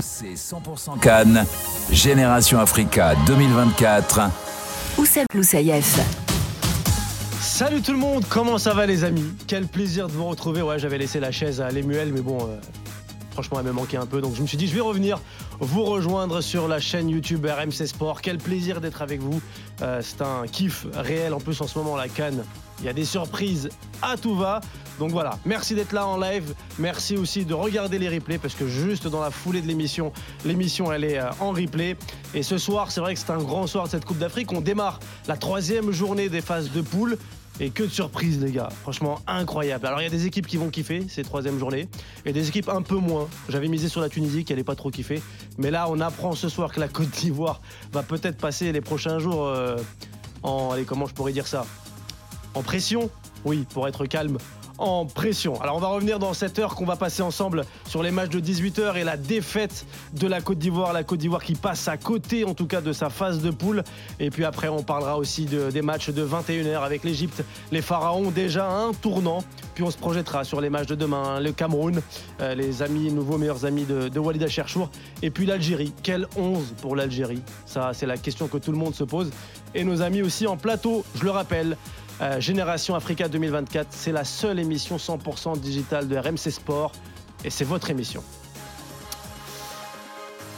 C'est 100% Cannes, Génération Africa 2024. Oussem Loussaïef. Salut tout le monde, comment ça va les amis? Quel plaisir de vous retrouver. Ouais, j'avais laissé la chaise à Lemuel, mais bon, euh, franchement, elle me manquait un peu. Donc je me suis dit, je vais revenir vous rejoindre sur la chaîne YouTube RMC Sport. Quel plaisir d'être avec vous. Euh, c'est un kiff réel. En plus, en ce moment, la Cannes, il y a des surprises à tout va. Donc voilà, merci d'être là en live. Merci aussi de regarder les replays parce que juste dans la foulée de l'émission, l'émission elle est euh, en replay. Et ce soir, c'est vrai que c'est un grand soir de cette Coupe d'Afrique. On démarre la troisième journée des phases de poule. Et que de surprises, les gars. Franchement, incroyable. Alors, il y a des équipes qui vont kiffer ces troisième journées et des équipes un peu moins. J'avais misé sur la Tunisie qui n'allait pas trop kiffer. Mais là, on apprend ce soir que la Côte d'Ivoire va peut-être passer les prochains jours euh, en. Allez, comment je pourrais dire ça? En pression Oui, pour être calme en pression. Alors on va revenir dans cette heure qu'on va passer ensemble sur les matchs de 18h et la défaite de la Côte d'Ivoire. La Côte d'Ivoire qui passe à côté en tout cas de sa phase de poule. Et puis après on parlera aussi des matchs de 21h avec l'Égypte, les Pharaons déjà un tournant. Puis on se projettera sur les matchs de demain, hein. le Cameroun, euh, les amis, nouveaux meilleurs amis de, de Walida Cherchour. Et puis l'Algérie. Quel 11 pour l'Algérie? Ça c'est la question que tout le monde se pose. Et nos amis aussi en plateau, je le rappelle. Euh, Génération Africa 2024, c'est la seule émission 100% digitale de RMC Sport et c'est votre émission.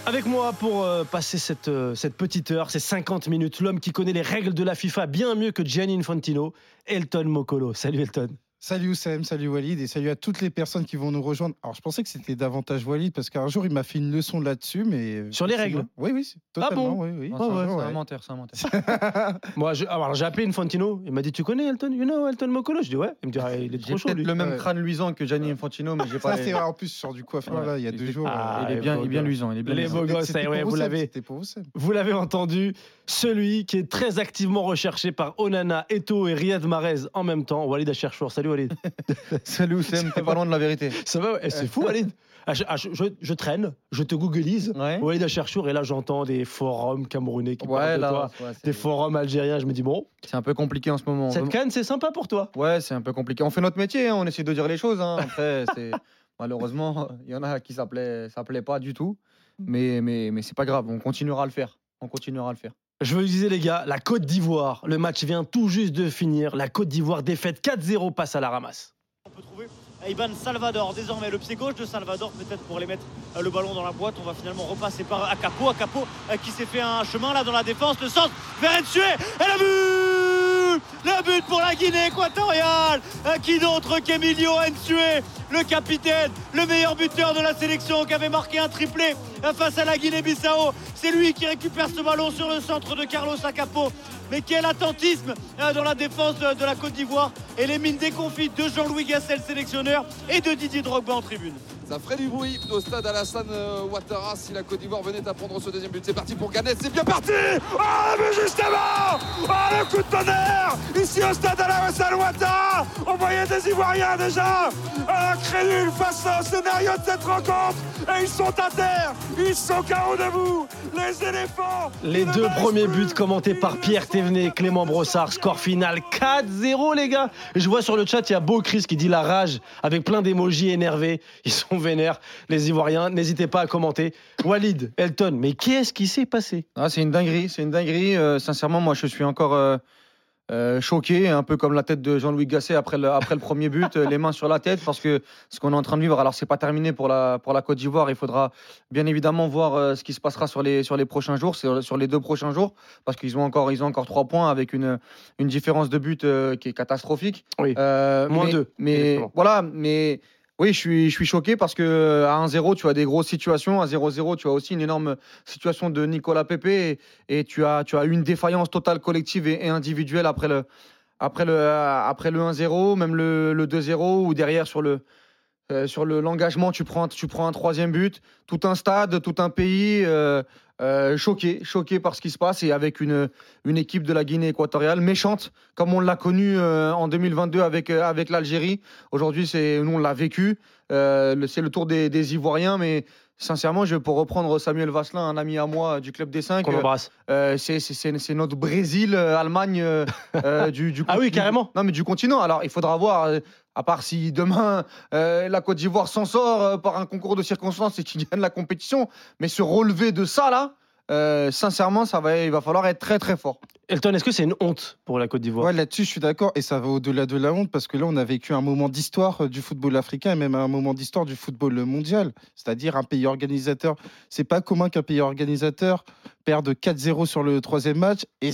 Avec moi pour euh, passer cette, euh, cette petite heure, ces 50 minutes, l'homme qui connaît les règles de la FIFA bien mieux que Gianni Infantino, Elton Mokolo. Salut Elton. Salut Oussem, salut Walid et salut à toutes les personnes qui vont nous rejoindre. Alors je pensais que c'était davantage Walid parce qu'un jour il m'a fait une leçon là-dessus, mais euh, Sur les règles Oui, oui, totalement. oui, oui. Non, c'est un- ouais, c'est ouais. un menteur, c'est un menteur. Moi, je- alors j'ai appelé Infantino, il m'a dit Tu connais Elton You know Elton Mokolo? Je dis Ouais. Il me dit Ah, Il est J'ai trop chaud peut-être lui. le même Ouais. crâne luisant que Gianni Infantino, mais j'ai pas. Ça c'est en plus sur du coiffeur Ouais. là, il y a deux jours. Ah, euh, il est bien, il est bien luisant. Il est bien Les luisant. beaux gosses, pour vous l'avez. Vous l'avez entendu, celui qui est très activement recherché par Onana, Eto et Riyad Mahrez en même temps, Walid Acherchour. Salut Walid. Salut Oussem, t'es pas loin de la vérité. Ça va Eh, C'est fou Walid. Ah, je, ah, je- traîne, je te googleise. Ouais. Walid Acherchour et là j'entends des forums camerounais qui parlent de toi, ouais, des forums algériens. Je me dis bon, c'est un peu compliqué en ce moment. cette canne c'est sympa pour toi. Ouais, c'est un peu compliqué. On fait notre métier, hein, on essaie de dire les choses. hein. Après, malheureusement, il y en a qui s'appelaient, s'appelaient pas du tout. Mais, mais, mais c'est pas grave, on continuera à le faire. On continuera à le faire. Je vous disais les gars, la Côte d'Ivoire, le match vient tout juste de finir. La Côte d'Ivoire défaite 4-0 passe à la ramasse. On peut trouver Ivan Salvador, désormais le pied gauche de Salvador, peut-être pour les mettre euh, le ballon dans la boîte. On va finalement repasser par Akapo. Akapo euh, qui s'est fait un chemin là dans la défense, le centre vers Ensue et le but Le but pour la Guinée équatoriale Qui d'autre qu'Emilio Ensue, le capitaine, le meilleur buteur de la sélection qui avait marqué un triplé face à la Guinée-Bissau. C'est lui qui récupère ce ballon sur le centre de Carlos Akapo. Mais quel attentisme euh, dans la défense de, la Côte d'Ivoire. Et les mines déconfites de Jean-Louis Gasset, le sélectionneur, et de Didier Drogba en tribune. Ça ferait du bruit au stade Alassane euh, Ouattara si la Côte d'Ivoire venait à prendre ce deuxième but. C'est parti pour Ganet, c'est bien parti! Ah mais justement! Ah le coup de tonnerre! Ici au stade Alassane Ouattara On voyait des Ivoiriens déjà. Ah, crédules face au scénario de cette rencontre. Et ils sont à terre Ils sont KO debout. Les éléphants Les deux premiers buts commentés par Pierre Thévenet, Clément Brossard, score final 4-0 les gars. Je vois sur le chat, il y a Beau Chris qui dit la rage avec plein d'émojis énervés. Ils sont vénères, les Ivoiriens. N'hésitez pas à commenter. Walid, Elton, mais qu'est-ce qui s'est passé? Ah, c'est une dinguerie, c'est une dinguerie. Euh, sincèrement, moi, je suis encore euh, euh, choqué, un peu comme la tête de Jean-Louis Gasset après le, après le premier but, euh, les mains sur la tête, parce que ce qu'on est en train de vivre, alors c'est pas terminé pour la, pour la Côte d'Ivoire. Il faudra bien évidemment voir euh, ce qui se passera sur les, sur les prochains jours, sur, sur les deux prochains jours, parce qu'ils ont encore, ils ont encore trois points avec une, une différence de but qui est catastrophique. Oui. Euh, Moins mais- deux, Mais exactement. voilà, mais. Oui, je suis, je suis choqué parce que euh, à 1-0, tu as des grosses situations. À 0-0, tu as aussi une énorme situation de Nicolas Pepe et, et tu, as, tu as une défaillance totale collective et, individuelle après le, après le, euh, après le 1-0, même le 2-0 ou derrière sur le, euh, sur le l'engagement, tu prends, tu prends un troisième but. Tout un stade, tout un pays euh, euh, choqué, choqué par ce qui se passe et avec une, une équipe de la Guinée équatoriale méchante, comme on l'a connu euh, en 2022 avec, avec l'Algérie. Aujourd'hui, nous on l'a vécu. C'est le tour des, des Ivoiriens, mais sincèrement, je pour reprendre Samuel Vasselin, un ami à moi du club des 5, Qu'on embrasse. euh, c'est- notre Brésil, euh, Allemagne euh, euh, du, du Ah oui, du- carrément. Non, mais du continent. Alors, il faudra voir, euh, à part si demain euh, la Côte d'Ivoire s'en sort euh, par un concours de circonstances et qu'il gagne la compétition, mais se relever de ça là, euh, sincèrement, ça va, il va falloir être très très fort. Elton, est-ce que c'est une honte pour la Côte d'Ivoire? Ouais, là-dessus, je suis d'accord. Et ça va au-delà de la honte parce que là, on a vécu un moment d'histoire euh, du football africain et même un moment d'histoire du football mondial. C'est-à-dire un pays organisateur. C'est pas commun qu'un pays organisateur perde 4-0 sur le troisième match. Et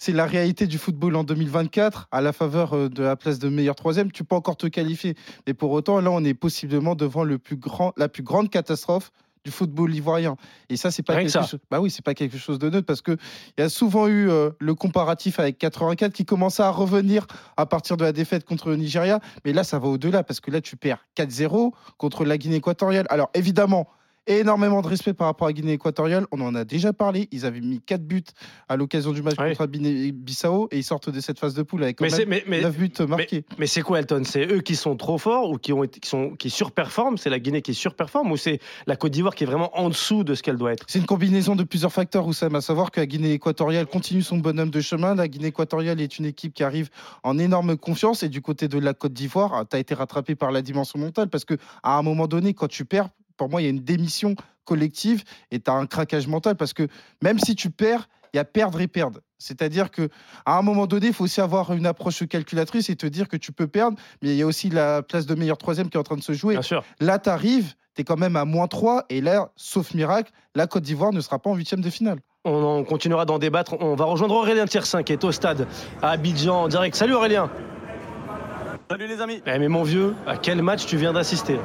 c'est la réalité du football en 2024. À la faveur euh, de la place de meilleur troisième, tu peux encore te qualifier. Mais pour autant, là, on est possiblement devant le plus grand, la plus grande catastrophe du football ivoirien. Et ça, c'est pas Rien quelque chose. Bah oui, c'est pas quelque chose de neutre parce que il y a souvent eu euh, le comparatif avec 84 qui commençait à revenir à partir de la défaite contre le Nigeria. Mais là, ça va au-delà parce que là, tu perds 4-0 contre la Guinée équatoriale. Alors, évidemment, énormément de respect par rapport à Guinée équatoriale. On en a déjà parlé. Ils avaient mis 4 buts à l'occasion du match Ouais. contre Bissau et ils sortent de cette phase de poule avec Mais même mais, mais, 9 buts marqués. mais c'est quoi Elton? C'est eux qui sont trop forts ou qui ont été, qui sont qui surperforment? C'est la Guinée qui surperforme ou c'est la Côte d'Ivoire qui est vraiment en dessous de ce qu'elle doit être? C'est une combinaison de plusieurs facteurs, Oussam, à savoir que la Guinée équatoriale continue son bonhomme de chemin. La Guinée équatoriale est une équipe qui arrive en énorme confiance. Et du côté de la Côte d'Ivoire, tu as été rattrapé par la dimension mentale parce que à un moment donné, quand tu perds, pour moi, il y a une démission collective et tu as un craquage mental parce que même si tu perds, il y a perdre et perdre. C'est-à-dire que à un moment donné, il faut aussi avoir une approche calculatrice et te dire que tu peux perdre, mais il y a aussi la place de meilleur troisième qui est en train de se jouer. Bien sûr. Là, tu arrives, tu es quand même à moins 3, et là, sauf miracle, la Côte d'Ivoire ne sera pas en huitième de finale. On, en continuera d'en débattre. On va rejoindre Aurélien Tiersin qui est au stade à Abidjan en direct. Salut Aurélien. Salut les amis. Eh, mais mon vieux, à quel match tu viens d'assister?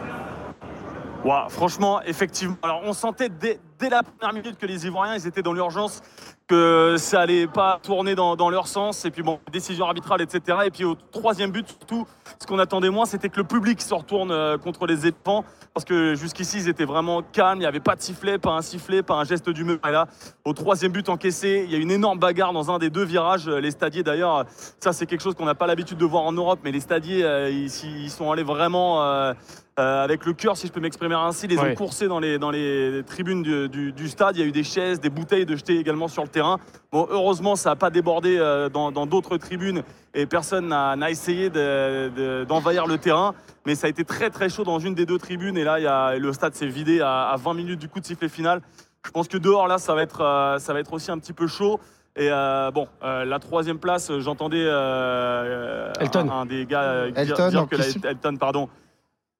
Franchement, effectivement. Alors, on sentait dès, la première minute que les Ivoiriens, étaient dans l'urgence, que ça allait pas tourner dans, leur sens. Et puis, bon, décision arbitrale, etc. Et puis, au troisième but, surtout, ce qu'on attendait moins, c'était que le public se retourne euh, contre les éléphants. Parce que jusqu'ici, ils étaient vraiment calmes. Il n'y avait pas de sifflet, pas un sifflet, pas un geste d'humeur. Et là, au troisième but encaissé, il y a une énorme bagarre dans un des deux virages. Les stadiers, d'ailleurs, ça, c'est quelque chose qu'on n'a pas l'habitude de voir en Europe. Mais les stadiers, euh, ils, sont allés vraiment. euh, euh, avec le cœur, si je peux m'exprimer ainsi, les Ouais. ont coursés dans les, dans les tribunes du, du- du stade. Il y a eu des chaises, des bouteilles de jetées également sur le terrain. Bon, heureusement, ça n'a pas débordé euh, dans d'autres tribunes et personne n'a essayé de- de- d'envahir le terrain. Mais ça a été très très chaud dans une des deux tribunes. Et là, il y a, le stade s'est vidé à, à 20 minutes du coup de sifflet final. Je pense que dehors, là, ça va être, euh, ça va être aussi un petit peu chaud. Et euh, bon, euh, la troisième place, j'entendais euh. Un, un des gars euh, dire, Elton, dire en que la-. Elton, pardon.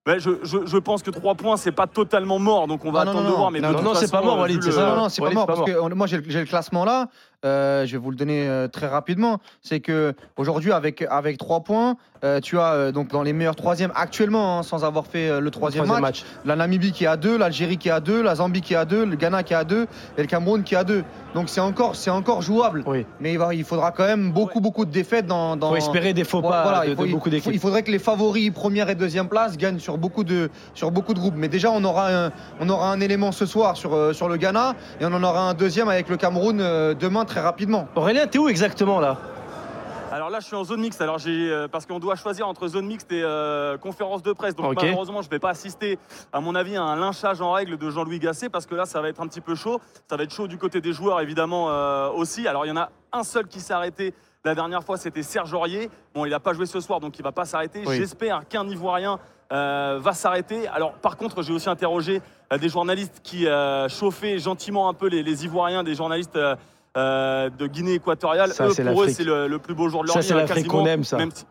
Ouais, je, je- je pense que 3 points, c'est pas totalement mort, donc on va Ah, non, attendre non, de non. voir. Mais Non, non, c'est pas mort, Walid, c'est le- ça Non, non, c'est pas mort parce que euh, moi j'ai le classement là. Euh, je vais vous le donner euh, très rapidement. C'est que aujourd'hui avec avec trois points, euh, tu as euh, donc dans les meilleurs troisièmes actuellement hein, sans avoir fait euh, le troisième, Troisième match, match. La Namibie qui est à 2, l'Algérie qui est à 2, la Zambie qui est à 2, le Ghana qui est à 2 et le Cameroun qui est à 2. Donc c'est encore c'est encore jouable. Oui. Mais il, va- il faudra quand même beaucoup beaucoup de défaites dans. dans Faut espérer des faux pas voilà, de, il, faut- de il beaucoup faut- d'équipes. il faudrait que les favoris première et deuxième place gagnent sur beaucoup de, sur beaucoup de groupes. Mais déjà, on aura un, on aura un élément ce soir sur, sur le Ghana et on en aura un deuxième avec le Cameroun euh, demain très rapidement. Aurélien, t'es où exactement là? Alors là, je suis en zone mixte. Alors j'ai euh, parce qu'on doit choisir entre zone mixte et euh, conférence de presse. Donc Ok. malheureusement, je vais pas assister, à mon avis, à un lynchage en règle de Jean-Louis Gasset parce que là, ça va être un petit peu chaud. Ça va être chaud du côté des joueurs, évidemment euh, aussi. Alors il y en a un seul qui s'est arrêté. La dernière fois, c'était Serge Aurier. Bon, il n'a pas joué ce soir, donc il va pas s'arrêter. Oui. J'espère qu'un Ivoirien euh, va s'arrêter. Alors, par contre, j'ai aussi interrogé euh, des journalistes qui euh, chauffaient gentiment un peu les, les Ivoiriens, des journalistes euh, de Guinée équatoriale. Ça, Eux, pour eux, c'est le, le plus beau jour de leur Ça, vie. c'est hein, l'Afrique qu'on aime, ça. même si-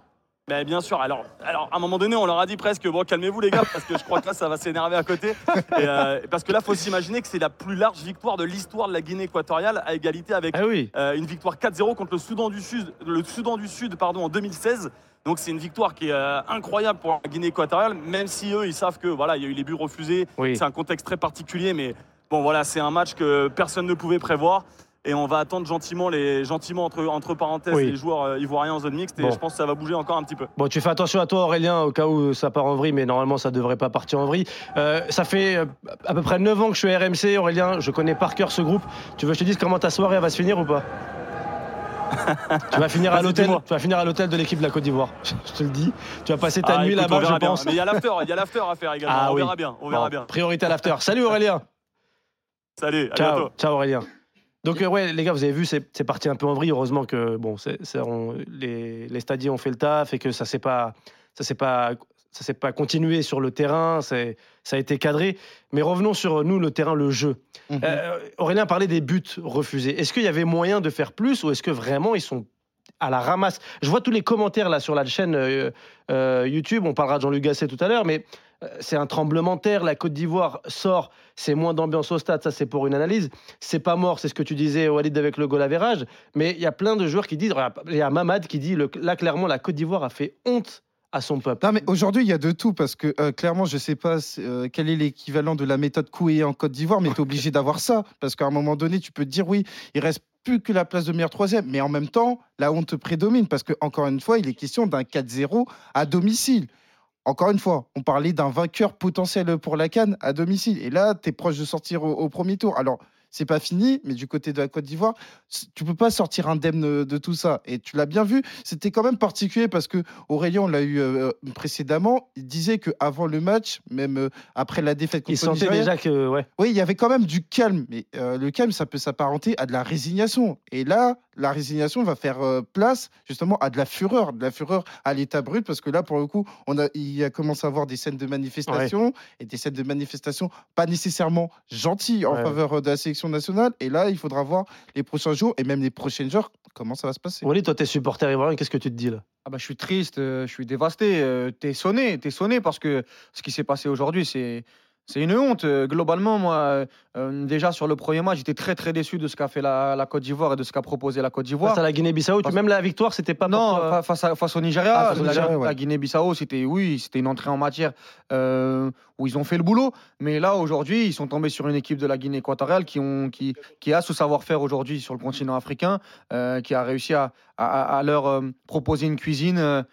Ben, bien sûr. Alors, alors, à un moment donné, on leur a dit presque bon, calmez-vous les gars, parce que je crois que là, ça va s'énerver à côté. Et, euh, parce que là, faut s'imaginer que c'est la plus large victoire de l'histoire de la Guinée équatoriale, à égalité avec Ah oui. euh, une victoire 4-0 contre le Soudan du Sud, le Soudan du Sud pardon, en 2016. Donc c'est une victoire qui est euh, incroyable pour la Guinée équatoriale, même si eux, ils savent que voilà, il y a eu les buts refusés. Oui. C'est un contexte très particulier, mais bon voilà, c'est un match que personne ne pouvait prévoir. Et on va attendre gentiment, les, gentiment entre, entre parenthèses Oui. les joueurs euh, ivoiriens en zone mixte. Et Bon. je pense que ça va bouger encore un petit peu. Bon, tu fais attention à toi, Aurélien, au cas où ça part en vrille, mais normalement, ça devrait pas partir en vrille. Euh, ça fait euh, à peu près 9 ans que je suis à RMC, Aurélien. Je connais par cœur ce groupe. Tu veux que je te dise comment ta soirée va se finir ou pas? Tu vas finir à l'hôtel. Tu vas finir à l'hôtel de l'équipe de la Côte d'Ivoire. Je te le dis. Tu vas passer ta Ah, nuit là-bas, je bien. pense. Mais il y a l'after, il y a l'after à faire également. Ah on oui. verra bien, on verra Bon, bien. Priorité à l'after. Salut Aurélien. Salut, à Ciao, bientôt. ciao Aurélien. Donc euh, ouais les gars vous avez vu c'est parti un peu en vrille. Heureusement que bon on- les les stadiers ont fait le taf et que ça s'est pas ça s'est pas ça s'est pas continué sur le terrain. C'est ça a été cadré. Mais revenons sur nous le terrain le jeu. Mhm. Euh, Aurélien parlait des buts refusés. Est-ce qu'il y avait moyen de faire plus ou est-ce que vraiment ils sont à la ramasse. Je vois tous les commentaires là sur la chaîne euh, euh, YouTube. On parlera de Jean-Luc Gasset tout à l'heure mais euh, c'est un tremblement terre. La Côte d'Ivoire sort c'est moins d'ambiance au stade. Ça c'est pour une analyse. C'est pas mort, c'est ce que tu disais, Walid, avec le goal average. Mais il y a plein de joueurs qui disent, il y a Mamad qui dit, le- là, clairement, la Côte d'Ivoire a fait honte à son peuple. Non, mais aujourd'hui, il y a de tout parce que clairement, je sais pas quel est l'équivalent de la méthode Coué en Côte d'Ivoire, mais tu es obligé d'avoir ça parce qu'à un moment donné, tu peux te dire oui, il reste plus que la place de meilleur troisième, mais en même temps, la honte prédomine parce que encore une fois, il est question d'un 4-0 à domicile. Encore une fois, on parlait d'un vainqueur potentiel pour la Cannes à domicile. Et là, tu es proche de sortir au, au premier tour. Alors, c'est pas fini, mais du côté de la Côte d'Ivoire, tu peux pas sortir indemne de tout ça. Et tu l'as bien vu, c'était quand même particulier parce que Aurélien, on l'a eu euh, précédemment, il disait qu'avant le match, même euh, après la défaite Il contre le sentait déjà que, ouais, oui, il y avait quand même du calme, mais euh, le calme, ça peut s'apparenter à de la résignation. Et là, la résignation va faire place justement à de la fureur, de la fureur à l'état brut, parce que là, pour le coup, on a, il a commencé à avoir des scènes de manifestation et des scènes de manifestation pas nécessairement gentilles en Ouais. faveur de la sélection nationale. Et là, il faudra voir les prochains jours et même les prochaines heures comment ça va se passer. Walid, toi, t'es supporter ivoirien, qu'est-ce que tu te dis là? Ah bah, je suis triste, euh, je suis dévasté. euh, T'es sonné, t'es sonné parce que ce qui s'est passé aujourd'hui, c'est. C'est une honte. Euh, Globalement, moi, euh, euh, déjà sur le premier match, j'étais très très déçu de ce qu'a fait la, la Côte d'Ivoire et de ce qu'a proposé la Côte d'Ivoire. Face à la Guinée-Bissau, même la victoire, c'était pas Non, pour face, à- face au Nigeria, Ah, face au la, Nigeria, ouais. la Guinée-Bissau, c'était oui, c'était une entrée en matière euh, où ils ont fait le boulot. Mais là, aujourd'hui, ils sont tombés sur une équipe de la Guinée équatoriale qui, ont, qui, qui a ce savoir-faire aujourd'hui sur le continent africain, euh, qui a réussi à, à- à leur proposer une cuisine.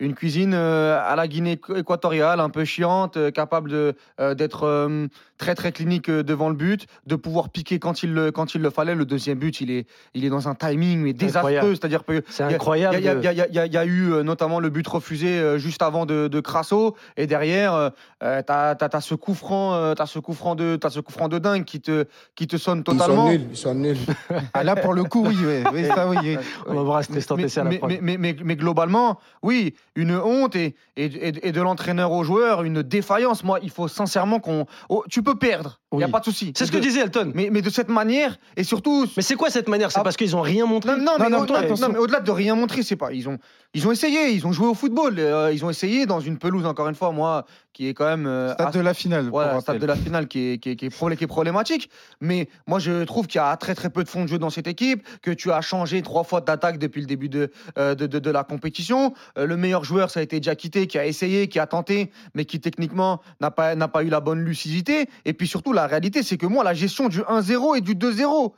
Une cuisine euh, à la Guinée équ- équatoriale, un peu chiante, euh, capable euh, d'être très très clinique euh, devant le but, de pouvoir piquer quand il le, quand il le fallait. Le deuxième but, il est, il est dans un timing mais désastreux, c'est-à-dire que C'est il y a- incroyable. il y, a- y y y eu notamment le but refusé euh, juste avant de, de Crasso. Et derrière, euh, euh, t'as as, ce coup franc, euh, t'as ce coup franc de, t'as ce coup franc de dingue qui te, qui te sonne totalement. ils sont nuls. Ah, là, pour le coup, oui, oui, oui, ça, oui. On va voir mais, mais, mais, mais- mais- mais globalement, oui, une honte et, et, et- et de l'entraîneur aux joueurs, une défaillance. Moi, il faut sincèrement qu'on. oh, tu peux perdre, il n'y a Oui. pas de souci. C'est ce que De- disait Elton. Mais, mais, mais de cette manière, et surtout. c'est quoi cette manière? C'est Ah. parce qu'ils ont rien montré? Non, non, mais, non, au-delà, non, attention. non, mais au-delà de rien montrer, c'est pas. Ils ont, ils ont essayé, ils ont joué au football. euh, ils ont essayé dans une pelouse, encore une fois, moi, qui est quand même. euh, Stade de la finale. voilà, pour stade rappel. de la finale qui est, qui, est, qui, est problé- qui est problématique. Mais moi, je trouve qu'il y a très très peu de fond de jeu dans cette équipe, que tu as changé trois fois d'attaque depuis le début de, euh, de, de- de la compétition. Euh, le meilleur joueur, ça a été Diakité, qui a essayé, qui a tenté, mais qui techniquement n'a pas, n'a pas eu la bonne lucidité. Et puis surtout, la réalité, c'est que moi, la gestion du 1-0 et du 2-0,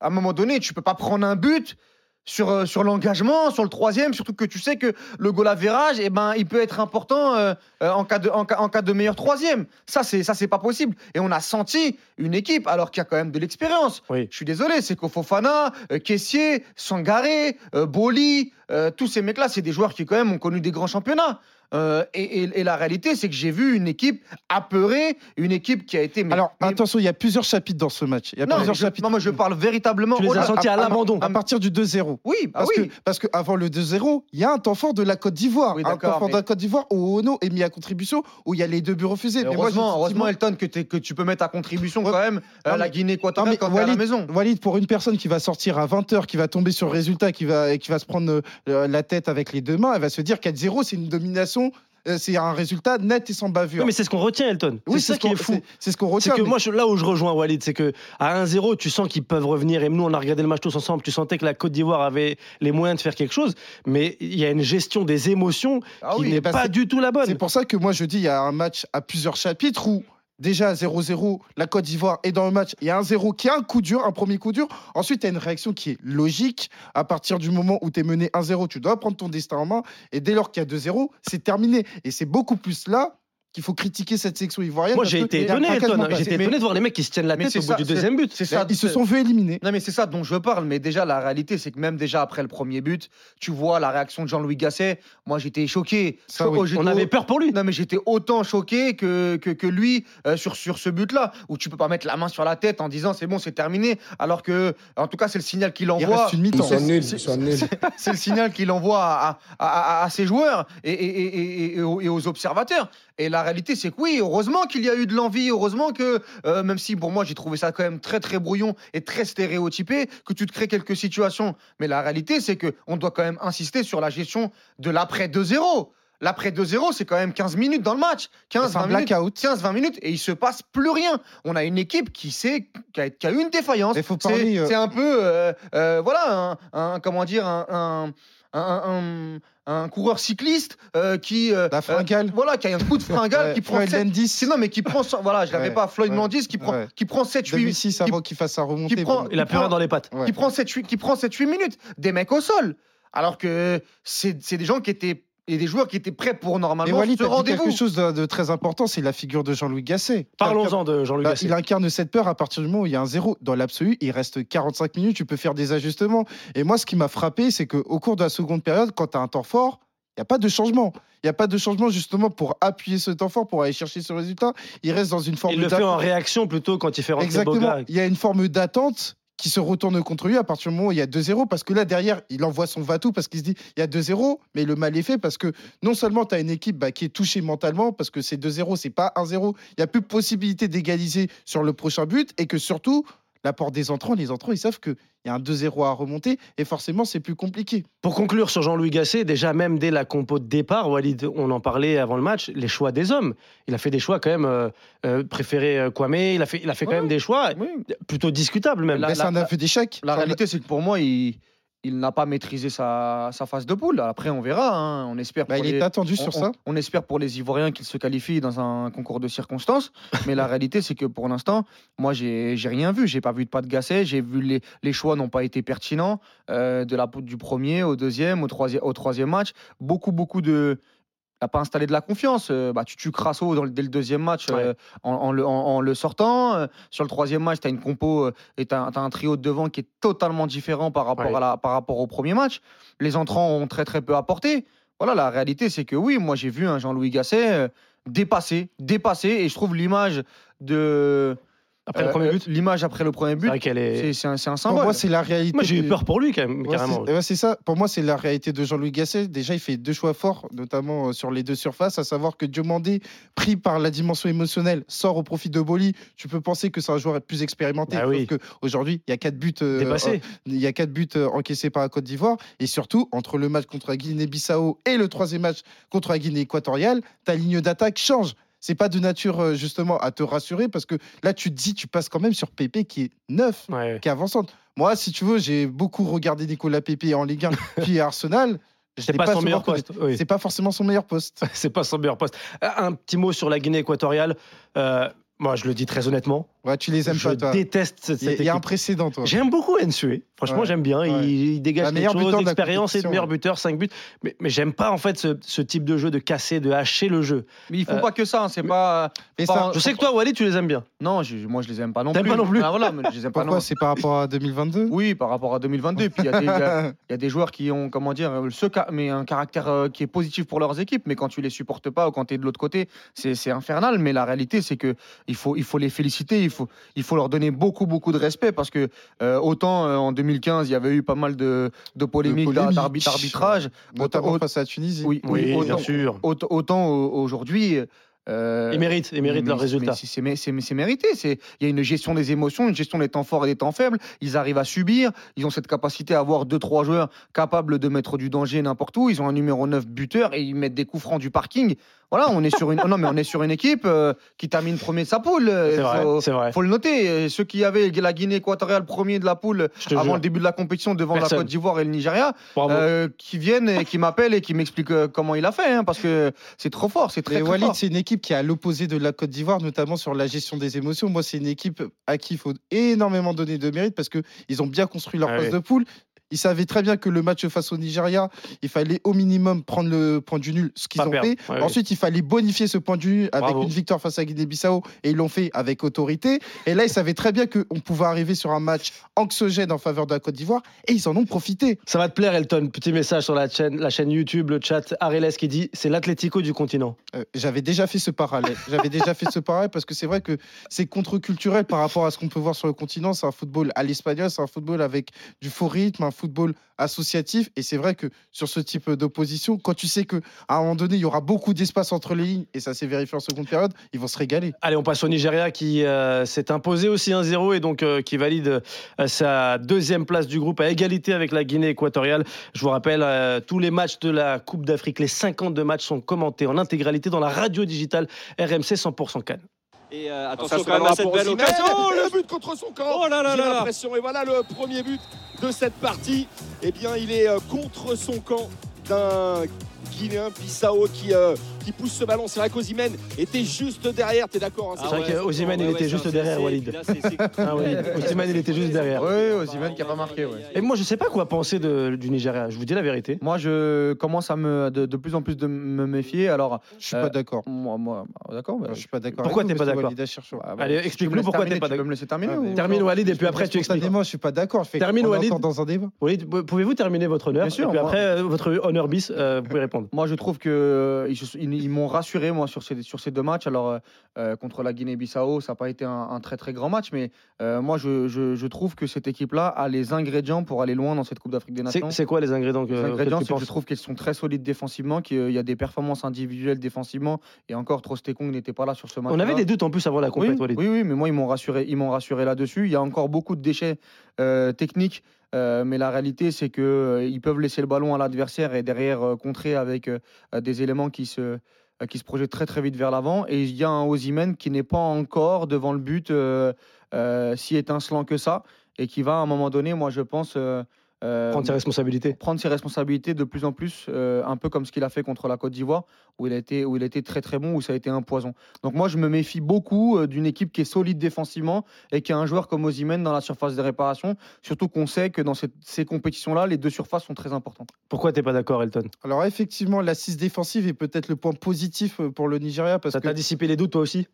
à un moment donné, tu peux pas prendre un but. Sur, euh, sur l'engagement, sur le troisième, surtout que tu sais que le goal average, eh ben, il peut être important euh, euh, en, cas de, en, en cas de meilleur troisième. Ça, c'est ça, c'est pas possible. Et on a senti une équipe, alors qu'il y a quand même de l'expérience. Oui. Je suis désolé, c'est Kofofana, euh, Kessier, Sangaré, euh, Boli, tous ces mecs-là, c'est des joueurs qui quand même ont connu des grands championnats. Euh, et, et- et la réalité, c'est que j'ai vu une équipe apeurée, une équipe qui a été. mais- Alors, mais- attention, il y a plusieurs chapitres dans ce match. Il y a non, plusieurs je, chapitres. non, moi je parle véritablement. Tu les as sentis à à- l'abandon. À partir du 2-0. Oui, bah Parce, oui. que, parce que avant le 2-0, il y a un temps fort de la Côte d'Ivoire. Oui, un temps fort mais- de la Côte d'Ivoire où Ono est mis à contribution, où il y a les deux buts refusés. Mais moi, Heureusement, heureusement, Elton, que, tu peux mettre à contribution Ouais. quand même euh, la Guinée équatoriale mais quand t'es à la Walid, maison. Walid, pour une personne qui va sortir à 20h, qui va tomber sur le résultat, qui va, et qui va se prendre euh, la tête avec les deux mains, elle va se dire 4-0, c'est une domination, euh, c'est un résultat net et sans bavure. Oui, mais c'est ce qu'on retient, Elton. Oui, c'est ça ce qui est fou. c'est- C'est ce qu'on C'est retient. que mais- moi, je- là où je rejoins Walid, c'est que à 1-0, tu sens qu'ils peuvent revenir. Et nous, on a regardé le match tous ensemble. Tu sentais que la Côte d'Ivoire avait les moyens de faire quelque chose. Mais il y a une gestion des émotions Ah qui oui, n'est bah, pas c'est- du tout la bonne. C'est pour ça que moi je dis il y a un match à plusieurs chapitres où déjà à 0-0, la Côte d'Ivoire est dans le match. Il y a un 0 qui a un coup dur, un premier coup dur. Ensuite, il y a une réaction qui est logique. À partir du moment où tu es mené 1-0, tu dois prendre ton destin en main. Et dès lors qu'il y a 2-0, c'est terminé. Et c'est beaucoup plus là qu'il faut critiquer cette section ivoirienne. Moi, j'ai été étonné. J'étais Mais- étonné de voir les mecs qui se tiennent la tête au bout ça, du deuxième but. C'est ça. Ils se sont fait éliminer. Non mais c'est ça dont je parle, mais déjà la réalité c'est que même déjà après le premier but, tu vois la réaction de Jean-Louis Gasset, moi j'étais choqué. Ça, Cho- oui. j'étais On avait peur pour lui. Non mais j'étais autant choqué que, que, que lui euh, sur, sur ce but-là, où tu peux pas mettre la main sur la tête en disant c'est bon c'est terminé, alors que en tout cas c'est le signal qu'il Il envoie. reste une mi-temps. C'est- le signal qu'il envoie à, à- à- à ses joueurs et, et- et- et- et aux, observateurs. Et la réalité, c'est que oui, heureusement qu'il y a eu de l'envie, heureusement que, euh, même si pour moi j'ai trouvé ça quand même très très brouillon et très stéréotypé, que tu te crées quelques situations. Mais la réalité, c'est que on doit quand même insister sur la gestion de l'après 2-0. L'après 2-0, c'est quand même 15 minutes dans le match. 15, C'est un 20 minutes. blackout. 15-20 minutes et il se passe plus rien. On a une équipe qui sait qui a, qui a eu une défaillance. C'est- euh, C'est un peu, euh, euh, voilà, un, un- comment dire, un, un, un- un- un coureur cycliste euh, qui, euh, La fringale. euh, voilà, qui a un coup de fringale, Ouais, qui prend Floyd 7, Landis. sinon mais qui prend, voilà, je l'avais Ouais, pas, Floyd ouais, Landis qui prend, ouais. qui prend 7-8 Debussy, avant qu'il fasse sa remontée. qui prend-. Il a plus rien dans les pattes. Ouais. qui prend 7-8 qui prend 7-8 minutes, des mecs au sol, alors que c'est des gens qui étaient et des joueurs qui étaient prêts pour Et normalement Walid ce a dit rendez-vous. quelque chose de, de très important, c'est la figure de Jean-Louis Gasset. Parlons-en de Jean-Louis Bah, Gasset. il incarne cette peur à partir du moment où il y a un zéro. Dans l'absolu, il reste 45 minutes, tu peux faire des ajustements. Et moi, ce qui m'a frappé, c'est qu'au cours de la seconde période, quand tu as un temps fort, il n'y a pas de changement. Il n'y a pas de changement justement pour appuyer ce temps fort, pour aller chercher ce résultat. Il reste dans une forme Il le fait en réaction plutôt quand il fait rentrer Exactement. Boga. Il y a une forme d'attente qui se retourne contre lui à partir du moment où il y a 2-0 parce que là derrière il envoie son va-tout parce qu'il se dit il y a 2-0 mais le mal est fait parce que non seulement tu as une équipe bah, qui est touchée mentalement parce que c'est 2-0 c'est pas 1-0 il n'y a plus possibilité d'égaliser sur le prochain but et que surtout l'apport des entrants les entrants ils savent qu'il y a un 2-0 à remonter et forcément c'est plus compliqué Pour conclure sur Jean-Louis Gasset, déjà même dès la compo de départ, Walid, on en parlait avant le match, les choix des hommes. Il a fait des choix quand même euh, euh, préféré euh, Kwame, il a fait, il a fait quand Ouais. même des choix Oui. plutôt discutables même. La- mais c'est un aveu d'échec La Enfin, réalité, c'est que pour moi, il, il n'a pas maîtrisé sa, sa phase de poule. Après, on verra. hein. On espère. bah, pour il les- est attendu on, sur on- ça on espère pour les Ivoiriens qu'ils se qualifient dans un concours de circonstances. mais la réalité, c'est que pour l'instant, moi, j'ai rien vu. J'ai pas vu de pas de Gasset. J'ai vu les, les choix n'ont pas été pertinents. euh, de la, du premier au deuxième, au troisième, au troisième match. Beaucoup, beaucoup de. N'a pas installé de la confiance. Euh, bah, tu tues Crasso dans le- dès le deuxième match euh, en, en le, en- en le sortant. Euh, sur le troisième match, tu as une compo et tu as, un trio de devant qui est totalement différent par rapport, Ouais. à la, par rapport au premier match. Les entrants ont très très peu apporté. Voilà, la réalité, c'est que oui, moi j'ai vu un Jean-Louis Gasset dépassé, dépassé, et je trouve l'image de. Après le euh, premier euh, but, L'image après le premier but, est. c'est un, c'est un pour symbole. moi c'est la réalité Moi j'ai eu peur pour lui quand même, Ouais, carrément. c'est- ouais, c'est ça. Pour moi, c'est la réalité de Jean-Louis Gasset. Déjà, il fait deux choix forts, notamment euh, sur les deux surfaces, à savoir que Diomandé, pris par la dimension émotionnelle, sort au profit de Boli. Tu peux penser que c'est un joueur plus expérimenté. Ah oui. que aujourd'hui, il y a quatre buts. euh, Dépassé. il y a quatre buts encaissés par la Côte d'Ivoire. Et surtout, entre le match contre la Guinée-Bissau et le troisième match contre la Guinée équatoriale, ta ligne d'attaque change. C'est pas de nature euh, justement à te rassurer parce que là tu te dis tu passes quand même sur Pépé qui est neuf Ouais. qui est avançante. Moi, si tu veux, j'ai beaucoup regardé Nicolas Pépé en Ligue 1 puis à Arsenal. C'est l'ai pas, son meilleur poste. oui. C'est pas forcément son meilleur poste. C'est pas son meilleur poste. Un petit mot sur la Guinée équatoriale. Euh, moi, je le dis très honnêtement. Ouais, tu les aimes je pas, toi. déteste cette, Il y a- cette il y a un précédent, toi. J'aime beaucoup Ensue. Franchement, Ouais. j'aime bien. Il, Ouais. il dégage La quelque chose, d'expérience et de meilleur buteur, 5 buts. Mais, mais j'aime pas en fait ce, ce type de jeu de casser, de hacher le jeu. Mais ils font Euh, pas que ça, hein, c'est pas. Et pas- ça, Je sais que toi, Wally, tu les aimes bien. Non, je- moi je les aime pas non plus. pas non plus Ah, voilà, mais je les aime pas pourquoi c'est par rapport à 2022 Oui, par rapport à 2022. Puis il y, a des- il y a- il y a des joueurs qui ont, comment dire, euh, ce mais un caractère euh, qui est positif pour leurs équipes. Mais quand tu les supportes pas ou quand tu es de l'autre côté, c'est c'est infernal. Mais la réalité, c'est que il faut, il faut les féliciter. Il faut, il faut leur donner beaucoup, beaucoup de respect parce que euh, autant euh, en 2015, il y avait eu pas mal de, de polémiques, d'arbi- d'arbitrage. Notamment autant- face à la Tunisie. Oui, Oui, oui, bien sûr. autant, autant, au- aujourd'hui. euh, Ils méritent, ils méritent mais- leurs résultats. c'est- C'est c'est- c'est mérité. C'est- Il y a une gestion des émotions, une gestion des temps forts et des temps faibles. Ils arrivent à subir. Ils ont cette capacité à avoir deux, trois joueurs capables de mettre du danger n'importe où. Ils ont un numéro 9 buteur et ils mettent des coups francs du parking. Voilà, on est sur une, non, mais on est sur une équipe euh, qui termine premier de sa poule. C'est Il vrai, faut, c'est vrai. faut le noter. Et Ceux qui avaient la Guinée équatoriale premier de la poule avant jure. le début de la compétition devant Personne. la Côte d'Ivoire et le Nigeria, euh, qui viennent et qui m'appellent et qui m'expliquent euh, comment il a fait. hein, parce que c'est trop fort, c'est très, très Walid, c'est une équipe qui est à l'opposé de la Côte d'Ivoire, notamment sur la gestion des émotions. Moi, c'est une équipe à qui il faut énormément donner de mérite parce qu'ils ont bien construit leur Ah phase oui. de poule. Ils savaient très bien que le match face au Nigeria, il fallait au minimum prendre le point du nul, ce qu'ils ont perdre. fait. Ouais. Ensuite, il fallait bonifier ce point du nul avec Bravo. une victoire face à Guinée-Bissau et ils l'ont fait avec autorité. Et là, ils savaient très bien qu'on pouvait arriver sur un match anxiogène en faveur de la Côte d'Ivoire et ils en ont profité. Ça va te plaire, Elton. Petit message sur la chaîne, la chaîne YouTube, le chat. Areles qui dit c'est l'Atlético du continent. Euh, J'avais déjà fait ce parallèle. J'avais déjà fait ce parallèle parce que c'est vrai que c'est contre-culturel par rapport à ce qu'on peut voir sur le continent. C'est un football à l'espagnol, c'est un football avec du faux rythme, un football associatif. Et c'est vrai que sur ce type d'opposition, quand tu sais qu'à un moment donné, il y aura beaucoup d'espace entre les lignes, et ça s'est vérifié en seconde période, ils vont se régaler. Allez, on passe au Nigeria qui euh, s'est imposé aussi 1-0 et donc euh, qui valide euh, sa deuxième place du groupe à égalité avec la Guinée équatoriale. Je vous rappelle, tous les matchs de la Coupe d'Afrique, les 52 matchs sont commentés en intégralité dans la radio digitale RMC 100% Cannes. Et euh, Ça, attention quand même à cette belle occasion. Oh, le but contre son camp Oh là là là. l'impression. Et voilà le premier but de cette partie. Eh bien, il est euh, contre son camp d'un Guinéen Bissau qui, euh, qui pousse ce ballon. C'est vrai qu'Ozimène était juste derrière. T'es d'accord hein, C'est vrai qu'Osimhen, il était juste derrière, Walid. Ah oui, Osimhen, il était juste derrière. Oui, Osimhen qui a pas marqué. ouais. Et moi, je sais pas quoi penser de- du Nigeria. Je vous dis la vérité. Moi, je commence à me de, de plus en plus de me méfier. Alors, Je suis Euh, pas d'accord. moi, moi bah, d'accord. bah, Je suis pas d'accord. Pourquoi t'es pas d'accord bah, Allez, explique-nous pourquoi t'es pas d'accord. me laisser terminer Ah, ou- Termine Walid et puis après tu expliques. Spontanément, je suis pas d'accord. Termine, Walid. dans un débat. Walid, pouvez-vous terminer votre honneur Bien sûr, Et puis moi- après, euh, votre honneur bis, euh, vous pouvez répondre. Moi, je trouve que euh, ils, m'ont rassuré moi sur ces, sur ces deux matchs. Alors euh, euh, contre la Guinée-Bissau, ça n'a pas été un, un très très grand match, mais euh, moi, je, je- je trouve que cette équipe-là a les ingrédients pour aller loin dans cette Coupe d'Afrique des Nations. c'est quoi les ingrédients que Les ingrédients, c'est que je trouve qu'ils sont très solides défensivement, qu'il y a des performances individuelles défensivement, et encore Trostekong n'était pas là sur ce match. On avait des doutes en plus avant la oui, compète, Walid. oui, oui, mais moi, ils m'ont rassuré, ils m'ont rassuré là-dessus. Il y a encore beaucoup de déchets euh, techniques, euh, mais la réalité, c'est que euh, peuvent laisser le ballon à l'adversaire et derrière euh, contrer avec des éléments qui se, qui se projettent très très vite vers l'avant. Et il y a un Osimhen qui n'est pas encore devant le but si étincelant que ça, et qui va à un moment donné, moi, je pense. Euh, Prendre ses responsabilités. prendre ses responsabilités de plus en plus, euh, un peu comme ce qu'il a fait contre la Côte d'Ivoire, où il a été, où il a été très très bon, où ça a été un poison. Donc moi, je me méfie beaucoup euh, d'une équipe qui est solide défensivement et qui a un joueur comme Osimhen dans la surface de réparation. Surtout qu'on sait que dans cette- ces compétitions-là, les deux surfaces sont très importantes. Pourquoi t'es pas d'accord, Elton? Alors effectivement, l'assise défensive est peut-être le point positif pour le Nigeria parce Ça que t'a dissipé les doutes, toi aussi?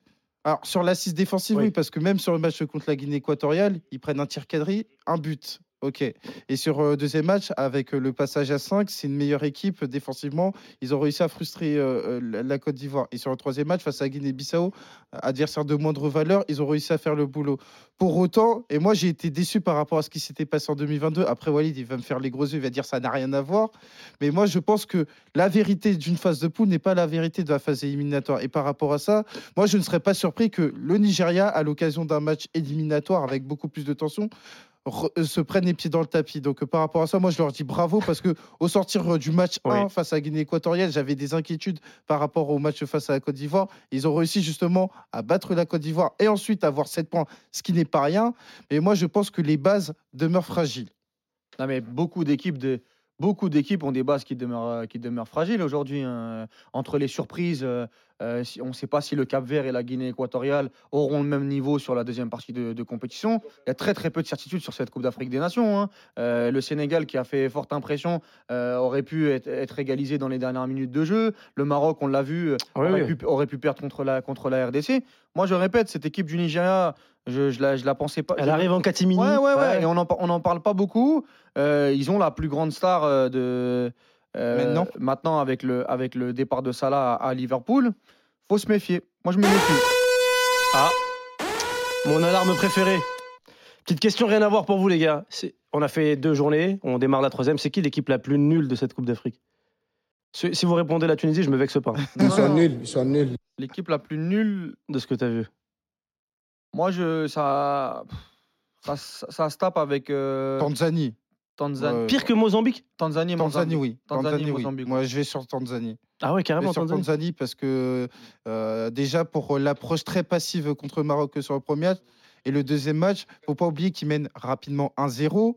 Alors sur l'assise défensive, Oui. oui. parce que même sur le match contre la Guinée équatoriale, ils prennent un tir cadré, un but. Ok. Et sur le deuxième match, avec euh, le passage à 5, c'est une meilleure équipe euh, défensivement. Ils ont réussi à frustrer euh, euh, la- Côte d'Ivoire. Et sur le troisième match, face à Guinée-Bissau, euh, adversaire de moindre valeur, ils ont réussi à faire le boulot. Pour autant, et moi j'ai été déçu par rapport à ce qui s'était passé en 2022. Après Walid, il va me faire les gros yeux, il va dire ça n'a rien à voir. Mais moi je pense que la vérité d'une phase de poule n'est pas la vérité de la phase éliminatoire. Et par rapport à ça, moi je ne serais pas surpris que le Nigeria, à l'occasion d'un match éliminatoire avec beaucoup plus de tension, euh, se prennent les pieds dans le tapis. Donc euh, par rapport à ça, moi je leur dis bravo parce que au sortir euh, du match Oui. 1 face à Guinée équatoriale, j'avais des inquiétudes par rapport au match face à la Côte d'Ivoire. Ils ont réussi justement à battre la Côte d'Ivoire et ensuite avoir 7 points, ce qui n'est pas rien. Mais moi je pense que les bases demeurent fragiles. Non, mais beaucoup d'équipes de beaucoup d'équipes ont des bases qui demeurent euh, qui demeurent fragiles aujourd'hui. hein. Entre les surprises, euh, euh, si- on ne sait pas si le Cap Vert et la Guinée équatoriale auront le même niveau sur la deuxième partie de, de compétition. Il y a très très peu de certitudes sur cette Coupe d'Afrique des Nations. hein. Euh, le Sénégal, qui a fait forte impression, euh, aurait pu être, être égalisé dans les dernières minutes de jeu. Le Maroc, on l'a vu, euh, aurait. Pu, aurait pu perdre contre la contre la RDC. Moi, je répète, cette équipe du Nigeria, je, je la je la pensais pas. Elle arrive en catimini. Ouais, ouais, ouais. Et on n'en on en parle pas beaucoup. Euh, ils ont la plus grande star euh, de. euh, Maintenant avec le, avec le départ de Salah à, à Liverpool. faut se méfier. Moi, je me méfie. Ah, mon alarme préférée. Petite question, rien à voir pour vous, les gars. C'est- On a fait deux journées, on démarre la troisième. C'est qui l'équipe la plus nulle de cette Coupe d'Afrique? Si si vous répondez la Tunisie, je me vexe pas Ils sont nuls. Ils sont nuls. L'équipe la plus nulle, de ce que tu as vu. Moi, je, ça, ça, ça, ça se tape avec euh, Tanzanie. Pire que Mozambique? Tanzanie, et Tanzanie, Mozambique. oui. Tanzanie, Tanzanie, oui. Mozambique. Moi, je vais sur Tanzanie. Ah ouais, Je vais carrément, sur Tanzanie. Tanzanie parce que euh, déjà pour l'approche très passive contre le Maroc sur le premier match et le deuxième match, faut pas oublier qu'ils mènent rapidement 1-0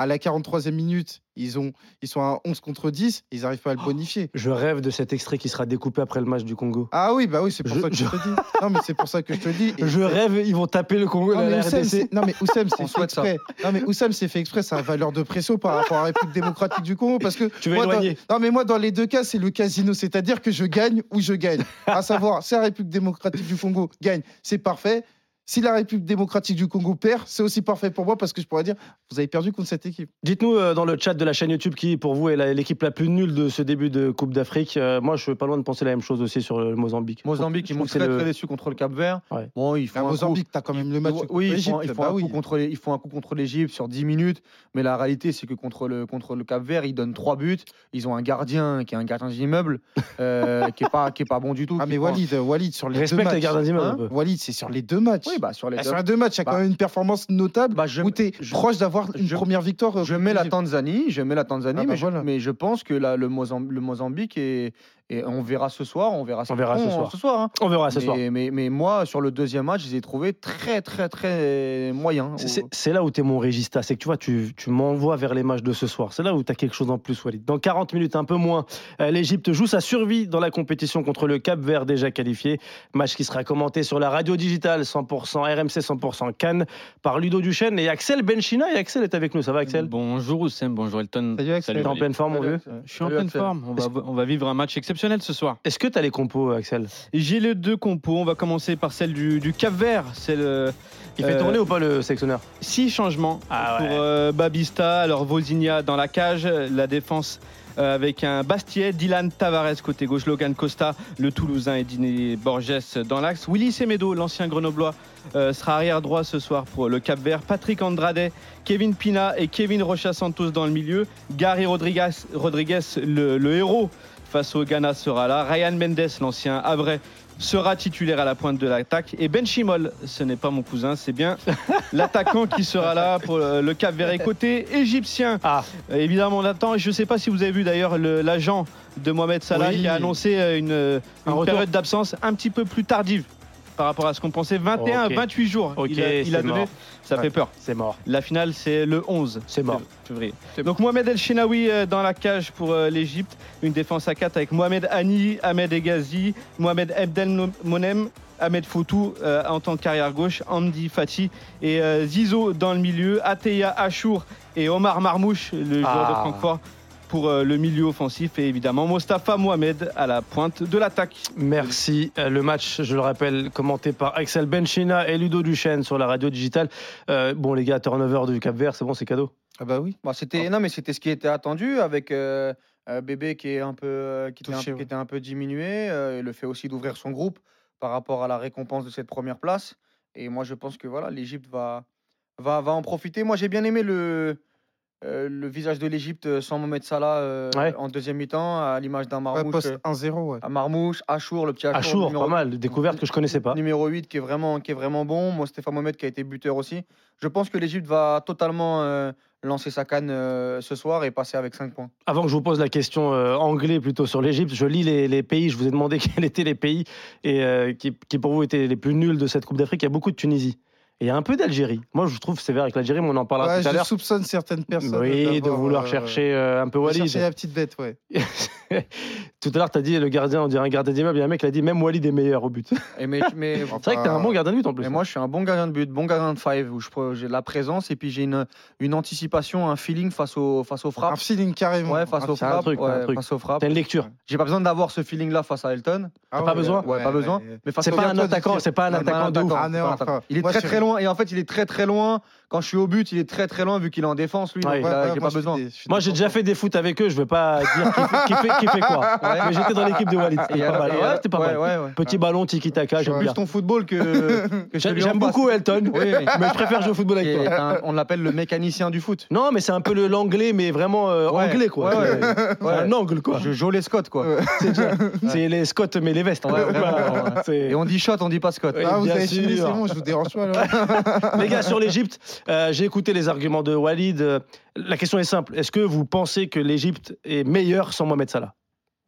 À la 43e minute, ils, ont, ils sont à 11 contre 10, ils n'arrivent pas à le bonifier. Je rêve de cet extrait qui sera découpé après le match du Congo. Ah oui, bah oui, c'est pour Je- ça que je, je- te dis. Non, mais c'est pour ça que je te dis. Et Je rêve, ils vont taper le Congo Non mais, Oussem, c'est- non mais Oussem, c'est fait souhaite ça. exprès. Non mais Oussem, c'est fait exprès, ça a valeur de pression par rapport à la République démocratique du Congo parce que Tu veux moi, dans- éloigner non mais moi dans les deux cas c'est le casino, c'est-à-dire que je gagne ou je gagne. À savoir, si la République démocratique du Congo gagne, c'est parfait. Si la République démocratique du Congo perd, c'est aussi parfait pour moi parce que je pourrais dire vous avez perdu contre cette équipe. Dites-nous euh, dans le chat de la chaîne YouTube qui, pour vous, est l'équipe la plus nulle de ce début de Coupe d'Afrique. Euh, moi, je suis pas loin de penser la même chose aussi sur le Mozambique. Mozambique, Je ils trouve m'ont que c'est très le- très déçu contre le Cap Vert. Ouais. Bon, ils font À un coup- Mozambique, t'as quand même le match contre oui, ils l'Égypte. font, ils font bah un oui. coup contre les- ils font un coup contre l'Égypte sur 10 minutes, mais la réalité c'est que contre le, contre le Cap Vert, ils donnent 3 buts. Ils ont un gardien qui est un gardien d'immeuble euh, qui est pas qui est pas bon du tout. Ah mais Walid, Walid sur les deux Respecte matchs. les gardiens d'immeuble Hein. Walid, c'est sur les deux matchs. Oui, bah sur les Ah, deux. sur les deux matchs, il y a Bah, quand même une performance notable bah, je, où tu es je- proche d'avoir une je- première victoire. euh, je mets la. Tanzanie, je mets la Tanzanie, Ah bah mais, je, voilà. mais je pense que le Mozambique est, et on verra ce soir, on verra, ce On verra ce soir. hein. On verra ce mais, soir. Mais, mais moi, sur le deuxième match, je les ai trouvés très, très, très moyens. C'est- là où tu es mon régista, c'est que tu vois, tu, tu m'envoies vers les matchs de ce soir. C'est là où tu as quelque chose en plus, Walid. Dans 40 minutes, un peu moins, euh, l'Égypte joue sa survie dans la compétition contre le Cap Vert déjà qualifié. Match qui sera commenté sur la radio digitale 100% RMC 100% Cannes par Ludo Duchesne et Axel Benchina. Et Axel est avec nous, ça va Axel? Bonjour Oussem, bonjour Elton. Salut, Axel. T'es en pleine forme, mon vieux? Je suis en Salut, pleine Axel. forme. On va, on va vivre un match exceptionnel ce soir. Est-ce que tu as les compos, Axel? J'ai les deux compos. On va commencer par celle du, du Cap Vert. C'est le Il fait Euh, tourner ou pas le sélectionneur six changements Ah pour ouais. euh, Babista. Alors Vozinha dans la cage, la défense. euh, avec un Bastier, Dylan Tavares côté gauche, Logan Costa, le Toulousain et Diné Borges dans l'axe. Willy Semedo, l'ancien Grenoblois, euh, sera arrière droit ce soir pour le Cap Vert. Patrick Andrade, Kevin Pina et Kevin Rocha Santos dans le milieu. Gary Rodriguez, Rodriguez le, le héros face au Ghana sera là. Ryan Mendes, l'ancien Havrais, sera titulaire à la pointe de l'attaque. Et Ben Chimol, ce n'est pas mon cousin, c'est bien l'attaquant qui sera là pour euh, le Cap Vert. Côté égyptien, Ah, euh, Évidemment, on attend. Je ne sais pas si vous avez vu d'ailleurs le- l'agent de Mohamed Salah Oui. qui a annoncé euh, une, Un une retour. période d'absence un petit peu plus tardive par rapport à ce qu'on pensait. 21 Ok. à 28 jours. Il a, il a c'est donné. mort. Ça Ouais. fait peur. c'est mort. La finale, c'est le 11 C'est mort. février. Donc Mohamed El Shenawi euh, dans la cage pour euh, l'Égypte. Une défense à 4 avec Mohamed Hani, Ahmed Egazi, Mohamed Abdel Monem. Ahmed Foutou euh, en tant qu'arrière gauche, Andy Fati et euh, Zizo dans le milieu, Ateya Achour et Omar Marmouche, le joueur Ah. de Francfort, pour euh, le milieu offensif et évidemment Mostafa Mohamed à la pointe de l'attaque. Merci. Euh, Le match, je le rappelle, commenté par Axel Benchina et Ludo Duchesne sur la radio digitale. Euh, bon, les gars, turnover du Cap Vert, c'est bon, c'est cadeau. Ah bah oui. Bah, c'était non mais c'était ce qui était attendu avec euh, euh, Bébé qui est un peu euh, qui, était un, Touché, qui ouais. était un peu diminué euh, et le fait aussi d'ouvrir son groupe par rapport à la récompense de cette première place et moi je pense que voilà l'Égypte va va va en profiter moi j'ai bien aimé le euh, le visage de l'Égypte sans Mohamed Salah euh, Ouais. en deuxième mi-temps à l'image d'un Ouais, Marmouche poste euh, 1-0, ouais. à Marmouche Achour le petit Achour, Achour, numéro- pas mal. Découverte que je connaissais pas. numéro 8 qui est vraiment qui est vraiment bon moi Stéphane Mohamed qui a été buteur aussi je pense que l'Égypte va totalement euh, lancer sa canne euh, ce soir et passer avec 5 points Avant que je vous pose la question euh, anglais plutôt sur l'Égypte, je lis les, les pays. Je vous ai demandé quels étaient les pays et euh, qui, qui pour vous étaient les plus nuls de cette Coupe d'Afrique. Il y a beaucoup de Tunisie. Et il y a un peu d'Algérie. Moi, je trouve sévère avec l'Algérie, mais on en parlera Ouais, tout à je l'heure. soupçonne certaines personnes. Oui, de vouloir euh, chercher euh, un peu Walid. chercher la petite bête, ouais. tout à l'heure, tu as dit le gardien, on dirait un gardien d'immeuble. Il y a un mec qui a dit même Walid est meilleur au but. Et mais, mais, C'est vrai que t'es un bon gardien de but en plus. mais moi, je suis un bon gardien de but, bon gardien de five, où je j'ai la présence et puis j'ai une, une anticipation, un feeling face aux, face aux Un frappes. feeling carrément. Ouais, face Un aux c'est un frappes. truc, ouais, un truc. face aux frappes. T'as une lecture. J'ai pas besoin d'avoir ce feeling-là face à Elton. Ah pas besoin Ouais, pas besoin. Mais face C'est au pas un attaquant, je- c'est pas un attaquant de ouf. Ah un. Il est très je- très et en fait il est très très loin. Quand je suis au but, il est très très loin vu qu'il est en défense lui. Ouais. donc Ouais, là, ouais, j'ai moi, pas besoin. des- j'ai déjà fait des foot avec eux. Je vais pas dire qui fait, qui fait, qui fait quoi. Ouais. Mais j'étais dans l'équipe de Walid. C'était pas alors- mal. et Ouais, alors- c'était pas ouais, mal. ouais, ouais. Petit ballon, tiki-taka, j'aime plus ton football que, que J'aime beaucoup Elton, Oui, mais- je préfère jouer au football avec toi. on l'appelle le mécanicien du foot. Non, mais c'est un peu l'anglais, mais vraiment euh, anglais, quoi. Un angle, quoi. Je Joe les Scott quoi. C'est les Scott, mais les vestes. Et on dit shot, on dit pas Scott. Ah, vous avez fini, c'est bon, je vous dérange pas là. Les gars, sur l'Égypte, euh, j'ai écouté les arguments de Walid. La question est simple. Est-ce que vous pensez que l'Égypte est meilleure sans Mohamed Salah?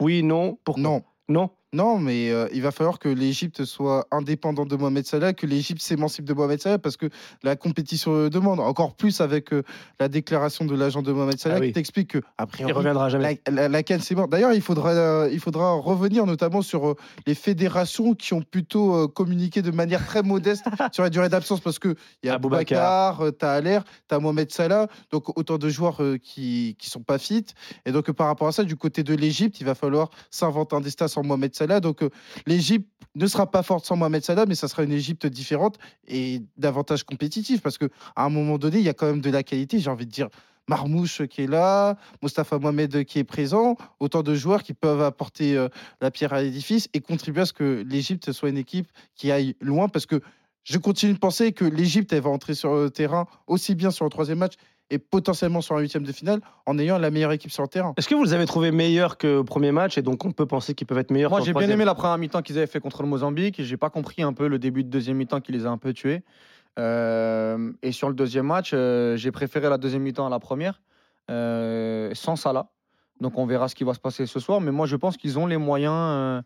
Oui, non, pourquoi? Non, Non? Non, mais euh, il va falloir que l'Égypte soit indépendante de Mohamed Salah, que l'Égypte s'émancipe de Mohamed Salah, parce que la compétition le demande. Encore plus avec euh, la déclaration de l'agent de Mohamed Salah Ah oui. qui t'explique que, a Il reviendra jamais. la, la, la CAN, c'est mort. D'ailleurs, il faudra, euh, il faudra revenir notamment sur euh, les fédérations qui ont plutôt euh, communiqué de manière très modeste sur la durée d'absence, parce qu'il y a. Boubacar, tu as Aller, tu as Mohamed Salah, donc autant de joueurs euh, qui ne sont pas fit. Et donc, euh, par rapport à ça, du côté de l'Égypte, il va falloir s'inventer un destin sans Mohamed Salah. Donc, euh, l'Égypte ne sera pas forte sans Mohamed Salah, mais ça sera une Égypte différente et davantage compétitive, parce qu'à un moment donné, il y a quand même de la qualité, j'ai envie de dire. Marmouche qui est là, Mostafa Mohamed qui est présent, autant de joueurs qui peuvent apporter euh, la pierre à l'édifice et contribuer à ce que l'Égypte soit une équipe qui aille loin parce que je continue de penser que l'Égypte elle va entrer sur le terrain aussi bien sur le troisième match et potentiellement sur un huitième de finale en ayant la meilleure équipe sur le terrain. Est-ce que vous les avez trouvés meilleurs qu'au premier match et donc on peut penser qu'ils peuvent être meilleurs Moi, j'ai bien aimé la première mi-temps qu'ils avaient fait contre le Mozambique. J'ai pas compris un peu le début de deuxième mi-temps qui les a un peu tués. Euh, et sur le deuxième match, euh, j'ai préféré la deuxième mi-temps à la première, euh, sans Salah. Donc on verra ce qui va se passer ce soir. Mais moi, je pense qu'ils ont les moyens euh,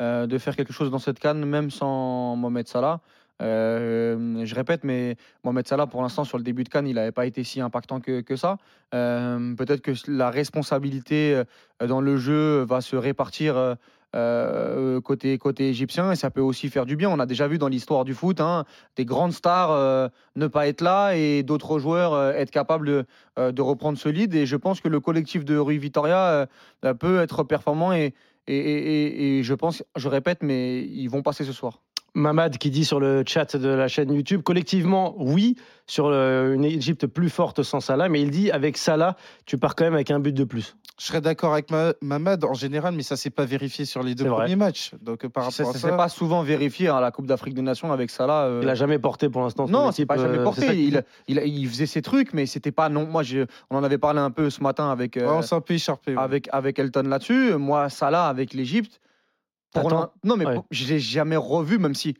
euh, de faire quelque chose dans cette canne, même sans Mohamed Salah. Euh, je répète, mais Mohamed Salah, pour l'instant, sur le début de Cannes, il n'avait pas été si impactant que, que ça. Euh, Peut-être que la responsabilité euh, dans le jeu va se répartir côté, côté égyptien et ça peut aussi faire du bien. On a déjà vu dans l'histoire du foot hein, des grandes stars ne pas être là et d'autres joueurs être capables de, de reprendre ce lead. Et je pense que le collectif de Rui Vitoria peut être performant et, et- et- et je pense, je répète, mais ils vont passer ce soir. Mamad qui dit sur le chat de la chaîne YouTube, collectivement, oui, sur euh, une Égypte plus forte sans Salah, mais il dit avec Salah, tu pars quand même avec un but de plus. Je serais d'accord avec Ma- Mamad en général, mais ça s'est pas vérifié sur les deux vrai. premiers matchs. Donc euh, par Ça rapport à ne ça, pas souvent vérifié à la Coupe d'Afrique des Nations avec Salah. euh, Il n'a jamais porté pour l'instant. Non, c'est pas jamais euh, porté. ça il, il, il faisait ses trucs, mais c'était pas non. Moi, je- on en avait parlé un peu ce matin avec Ouais, on s'est un peu écharpé. ouais. avec avec Elton là-dessus. Moi, Salah avec l'Égypte. Pour T'attends l'in- Non, mais Ouais. pour- je l'ai jamais revu, même si.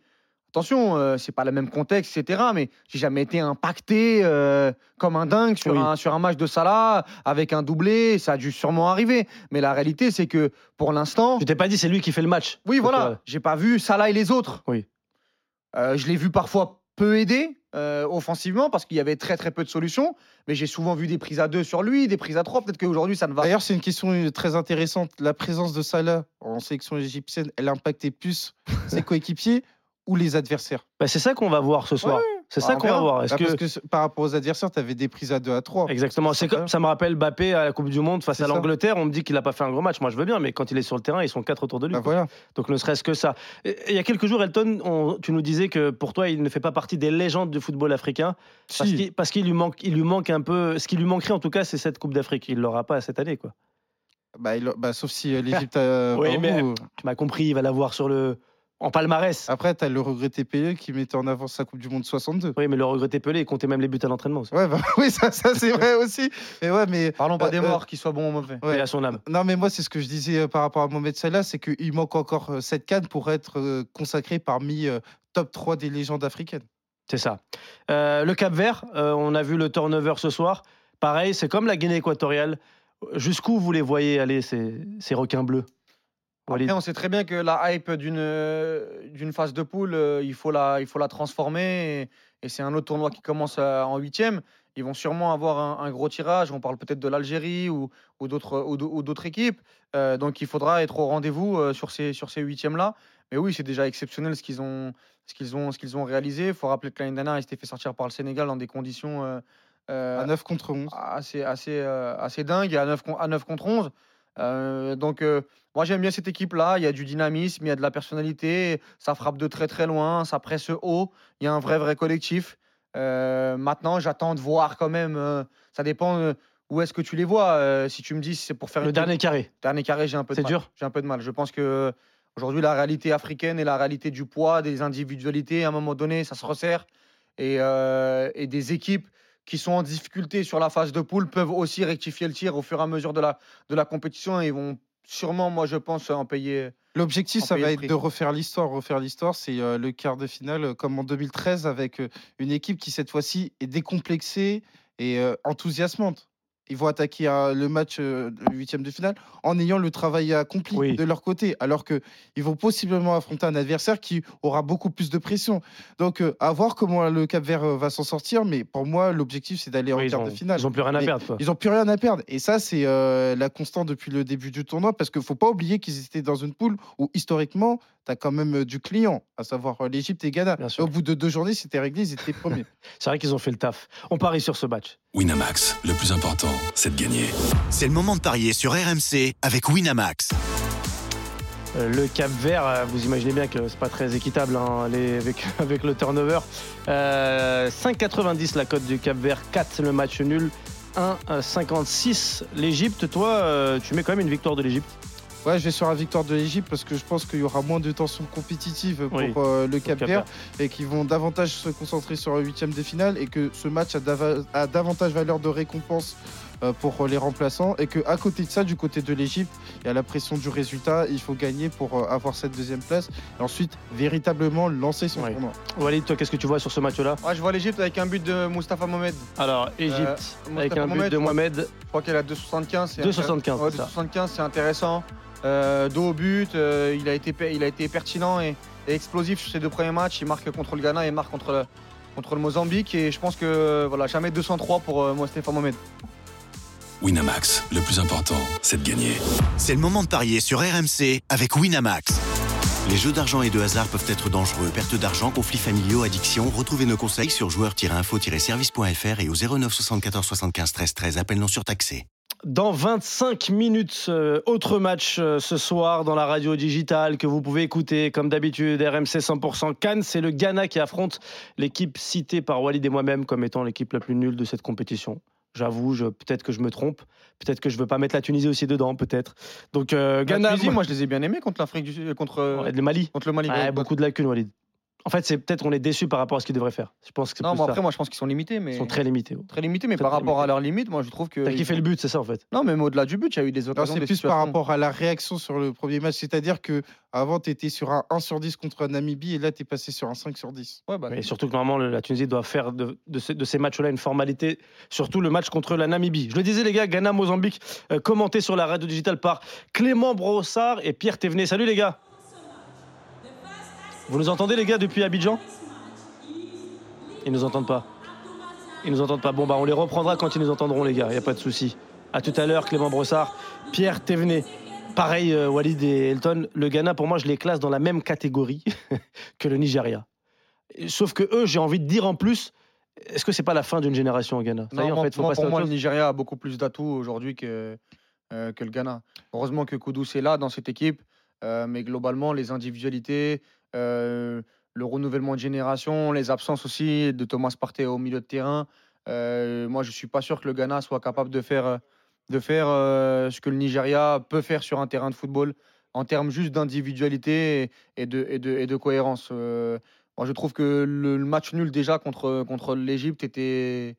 Attention, euh, c'est pas le même contexte, etc. Mais j'ai jamais été impacté euh, comme un dingue sur, Oui. un, sur un match de Salah avec un doublé. Ça a dû sûrement arriver. Mais la réalité, c'est que pour l'instant, Je t'ai pas dit c'est lui qui fait le match. oui, Donc, voilà. euh, J'ai pas vu Salah et les autres. Oui. Euh, je l'ai vu parfois peu aidé euh, offensivement parce qu'il y avait très très peu de solutions. Mais j'ai souvent vu des prises à deux sur lui, des prises à trois. Peut-être qu'aujourd'hui ça ne va. D'ailleurs, c'est une question très intéressante. La présence de Salah en sélection égyptienne, elle impactait plus ses coéquipiers ou les adversaires? Bah, c'est ça qu'on va voir ce soir. C'est Bah, ça on qu'on va voir. Est-ce Ah, que... Parce que par rapport aux adversaires, tu avais des prises à 2 à 3. Exactement. C'est comme, ça me rappelle Bappé à la Coupe du Monde face à l'Angleterre. On me dit qu'il n'a pas fait un gros match. Moi, je veux bien, mais quand il est sur le terrain, ils sont quatre autour de lui. Bah voilà. Donc, ne serait-ce que ça. Et- et Il y a quelques jours, Elton, on- tu nous disais que pour toi, il ne fait pas partie des légendes du football africain parce Si. qu'il parce qu'il lui manque, il lui manque un peu. Ce qui lui manquerait en tout cas, c'est cette Coupe d'Afrique. Il l'aura pas cette année, quoi. Bah, il- bah, sauf si euh, l'Égypte a. Oui, mais- vous. Tu m'as compris. Il va l'avoir sur le en palmarès. Après, tu as le regretté Pelé qui mettait en avant sa Coupe du Monde 62. Oui, mais le regretté Pelé, il comptait même les buts à l'entraînement. aussi. Ouais, bah, oui, ça, ça c'est vrai aussi. Mais ouais, mais. Parlons pas Euh, des euh, morts, qu'ils soient bons ou mauvais. ouais. Et à son âme. Non, mais moi, c'est ce que je disais euh, par rapport à Mohamed Salah, c'est qu'il manque encore euh, cette canne pour être euh, consacré parmi euh, top 3 des légendes africaines. C'est ça. Euh, le Cap Vert, euh, on a vu le turnover ce soir. Pareil, c'est comme la Guinée équatoriale. Jusqu'où vous les voyez aller, ces, ces requins bleus? On sait très bien que la hype d'une euh, d'une phase de poule, euh, il, faut la, il faut la transformer. Et, et c'est un autre tournoi qui commence euh, en huitième. Ils vont sûrement avoir un, un gros tirage. On parle peut-être de l'Algérie ou, ou d'autres équipes. Euh, donc il faudra être au rendez-vous sur ces, sur ces huitièmes-là. Mais oui, c'est déjà exceptionnel ce qu'ils ont, ce qu'ils ont, ce qu'ils ont réalisé. Il faut rappeler que l'année dernière, ils s'étaient fait sortir par le Sénégal dans des conditions euh, euh, À 9 contre 11. assez, assez, euh, assez dingue, à 9, à 9 contre 11. Euh, donc, euh, moi, j'aime bien cette équipe-là. Il y a du dynamisme, il y a de la personnalité. Ça frappe de très, très loin. Ça presse haut. Il y a un vrai, vrai collectif. Euh, maintenant, j'attends de voir quand même. ça dépend où est-ce que tu les vois. Si tu me dis c'est pour faire Le une- dernier carré. dernier carré, j'ai un peu de C'est dur J'ai un peu de mal. Je pense que aujourd'hui, la réalité africaine et la réalité du poids, des individualités, à un moment donné, ça se resserre. Et, et des équipes qui sont en difficulté sur la phase de poule peuvent aussi rectifier le tir au fur et à mesure de la, de la compétition et vont sûrement, moi, je pense, en payer. L'objectif, ça va être de refaire l'histoire. Refaire l'histoire, c'est euh, le quart de finale, euh, comme en 2013, avec euh, une équipe qui, cette fois-ci, est décomplexée et euh, enthousiasmante. Ils vont attaquer euh, le match euh, le huitième de finale en ayant le travail accompli Oui. de leur côté, alors que ils vont possiblement affronter un adversaire qui aura beaucoup plus de pression. Donc, euh, à voir comment le Cap Vert euh, va s'en sortir. Mais pour moi, l'objectif, c'est d'aller en Oui, quart de finale. ils ont plus rien à Mais perdre. Quoi. Ils n'ont plus rien à perdre. Et ça, c'est euh, la constante depuis le début du tournoi. Parce qu'il ne faut pas oublier qu'ils étaient dans une poule où, historiquement, tu as quand même euh, du client, à savoir euh, l'Égypte et Ghana. Bien Et sûr. au bout de deux journées, c'était réglé, ils étaient premiers. C'est vrai qu'ils ont fait le taf. On parie sur ce match. Winamax, le plus important, c'est de gagner. C'est le moment de parier sur RMC avec Winamax. Euh, Le Cap Vert, euh, vous imaginez bien que c'est pas très équitable hein, les- avec, avec le turnover. Euh, 5,90 la cote du Cap Vert, 4 le match nul, 1,56 l'Égypte. Toi, euh, tu mets quand même une victoire de l'Égypte. Ouais, je vais sur la victoire de l'Égypte parce que je pense qu'il y aura moins de tension compétitive pour Oui, euh, le Cap Vert et qu'ils vont davantage se concentrer sur le huitième de finale et que ce match a, dava- a davantage valeur de récompense euh, pour les remplaçants et que à côté de ça, du côté de l'Égypte, il y a la pression du résultat. Il faut gagner pour euh, avoir cette deuxième place et ensuite véritablement lancer son Ouais. tournoi. Walid, toi, qu'est-ce que tu vois sur ce match-là? Ouais, je vois l'Égypte avec un but de Moustapha Mohamed. Alors, Égypte, Euh, avec Moustapha un but Mohamed, de je crois- Mohamed. Je crois qu'elle a 2,75. c'est 2,75, Ouais, c'est ça. 2,75, c'est intéressant. Euh, dos au but, euh, il, a été, il a été pertinent et, et explosif sur ses deux premiers matchs. Il marque contre le Ghana et marque contre le, contre le Mozambique. Et je pense que voilà, jamais 203 pour euh, Moustapha Mohamed. Winamax, le plus important, c'est de gagner. C'est le moment de parier sur RMC avec Winamax. Les jeux d'argent et de hasard peuvent être dangereux. Perte d'argent, conflits familiaux, addiction. Retrouvez nos conseils sur joueurs-info-service.fr et au 09 74 75 13 13. Appel non surtaxé. Dans 25 minutes, euh, autre match euh, ce soir dans la radio digitale que vous pouvez écouter comme d'habitude, RMC 100% Cannes. C'est le Ghana qui affronte l'équipe citée par Walid et moi-même comme étant l'équipe la plus nulle de cette compétition. J'avoue, je, peut-être que je me trompe, peut-être que je veux pas mettre la Tunisie aussi dedans, peut-être. Donc euh, Ghana, moi je les ai bien aimés contre l'Afrique du Sud, contre, Ouais, le Mali. contre le Mali. Ouais, Ouais, beaucoup de lacunes, Walid. En fait, c'est peut-être on est déçu par rapport à ce qu'ils devraient faire. Je pense que c'est Non, plus mais ça. après, moi je pense qu'ils sont limités. Mais... Ils sont très limités. ouais. très limités, mais Très, par très rapport limités. à leurs limites, moi je trouve que. T'as kiffé le but, c'est ça en fait. Non, même au-delà du but, il y a eu des Non, occasions. c'est des plus par situations. rapport à la réaction sur le premier match. C'est-à-dire que avant, tu étais sur un 1 sur 10 contre la Namibie et là, tu es passé sur un 5 sur 10. Ouais, bah, Mais surtout que normalement, le- la Tunisie doit faire de, de ces, de ces matchs-là une formalité, surtout le match contre la Namibie. Je le disais, les gars, Ghana-Mozambique, euh, commenté sur la radio digitale par Clément Brossard et Pierre Thévenet. Salut les gars Vous nous entendez, les gars, depuis Abidjan? Ils nous entendent pas. Ils nous entendent pas. Bon, bah, on les reprendra quand ils nous entendront, les gars, il n'y a pas de souci. À tout à l'heure, Clément Brossard, Pierre Thévenet. Pareil, euh, Walid et Elton, le Ghana, pour moi, je les classe dans la même catégorie que le Nigeria. Sauf que eux, j'ai envie de dire en plus, est-ce que c'est pas la fin d'une génération au Ghana? Y Non, en fait, faut moi, pour moi, le. Nigeria a beaucoup plus d'atouts aujourd'hui que, euh, que le Ghana. Heureusement que Koudous est là dans cette équipe, euh, mais globalement, les individualités, le renouvellement de génération, les absences aussi de Thomas Partey au milieu de terrain. euh, moi, je suis pas sûr que le Ghana soit capable de faire, euh, de faire euh, ce que le Nigeria peut faire sur un terrain de football en termes juste d'individualité et, de, et, de, et de cohérence. Euh, moi, je trouve que le, le match nul déjà contre, contre l'Égypte était,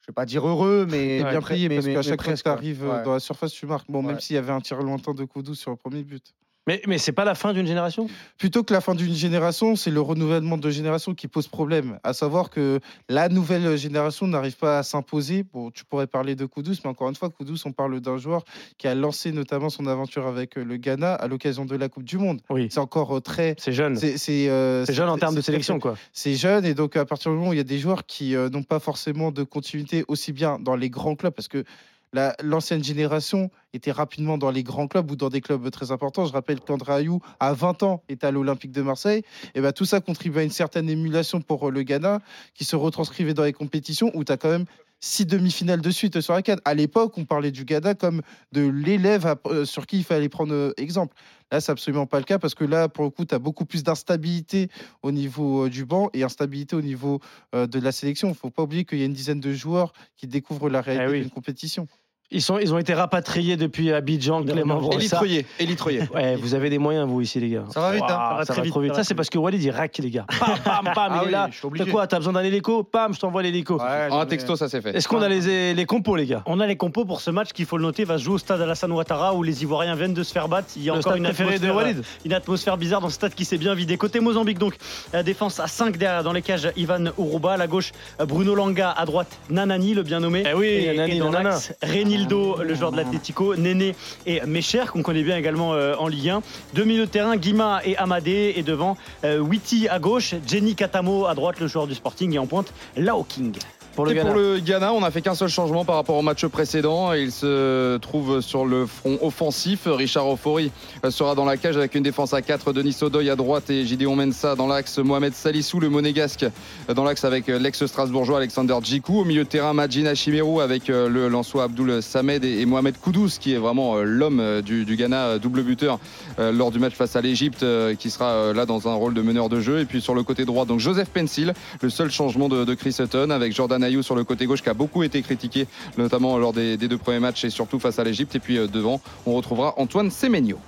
je vais pas dire heureux, mais T'es bien mais- parce qu'à chaque fois que tu ouais. arrives Ouais. dans la surface, tu marques. Bon, même Ouais. s'il y avait un tir lointain de Koudou sur le premier but. Mais, mais c'est pas la fin d'une génération? Plutôt que la fin d'une génération, c'est le renouvellement de génération qui pose problème. À savoir que la nouvelle génération n'arrive pas à s'imposer. Bon, tu pourrais parler de Koudous, mais encore une fois, Koudous, on parle d'un joueur qui a lancé notamment son aventure avec euh, le Ghana à l'occasion de la Coupe du Monde. Oui, C'est encore euh, très. c'est jeune. C'est euh, jeune en termes de sélection, quoi. c'est jeune et donc à partir du moment où il y a des joueurs qui euh, n'ont pas forcément de continuité aussi bien dans les grands clubs parce que la- l'ancienne génération était rapidement dans les grands clubs ou dans des clubs très importants. Je rappelle qu'André Ayou, à 20 ans, est à l'Olympique de Marseille. Et ben, tout ça contribue à une certaine émulation pour euh, le Ghana qui se retranscrivait dans les compétitions où tu as quand même six demi-finales de suite sur la canne. À l'époque, on parlait du Ghana comme de l'élève sur qui il fallait prendre euh, exemple. Là, c'est absolument pas le cas parce que là, pour le coup, tu as beaucoup plus d'instabilité au niveau euh, du banc et instabilité au niveau euh, de la sélection. Il faut pas oublier qu'il y a une dizaine de joueurs qui découvrent la réalité Eh oui. d'une compétition. Ils, sont, ils ont été rapatriés depuis Abidjan, Clément Brossard. Élitroyer, élitroyer. Ouais, vous avez des moyens, vous, ici, les gars. Ça va vite, hein. Ça va ça très va vite, trop vite. ça c'est parce que Walid, il rack, les gars. Pam, pam, pam, Ah il est là. T'as quoi T'as besoin d'un hélico Pam, je t'envoie l'hélico. Ouais, En un ai- texto, ça c'est fait. Est-ce qu'on a les, les compos, les gars On a les compos pour ce match qu'il faut le noter, va se jouer au stade Alassane Ouattara où les Ivoiriens viennent de se faire battre. Il y a Le encore une de atmosphère, Walid euh, une atmosphère bizarre dans ce stade qui s'est bien vidé. Côté Mozambique, donc, la défense à 5 derrière dans les cages, Ivan Uruba. À la gauche, Bruno Langa. À droite, Nanani, le bien nommé. Eh oui, et, Nanani, et dans Nanana. l'axe, Renildo, le joueur de l'Atlético, Néné et Mécher, qu'on connaît bien également euh, en Ligue 1. Deux milieux de terrain, Guima et Amadé. Et devant, euh, Witi à gauche, Jenny Katamo à droite, le joueur du Sporting. Et en pointe, Lao King. Pour le Et Ghana. pour le Ghana, on n'a fait qu'un seul changement par rapport au match précédent. Il se trouve sur le front offensif. Richard Ofori sera dans la cage avec une défense à 4. Denis Odoy à droite et Gideon Mensa dans l'axe. Mohamed Salissou, le monégasque, dans l'axe avec l'ex-strasbourgeois Alexander Djikou. Au milieu de terrain, Majina Chimerou avec euh, le Lançois Abdul Samed et Mohamed Koudous, qui est vraiment euh, l'homme euh, du, du Ghana, double buteur lors du match face à l'Égypte, qui sera là dans un rôle de meneur de jeu. Et puis sur le côté droit, donc Joseph Pencil, le seul changement de, de Chris Hutton, avec Jordan Sur le côté gauche qui a beaucoup été critiqué, notamment lors des, deux premiers matchs et surtout face à l'Égypte. Et puis euh, devant, on retrouvera Antoine Semenyo.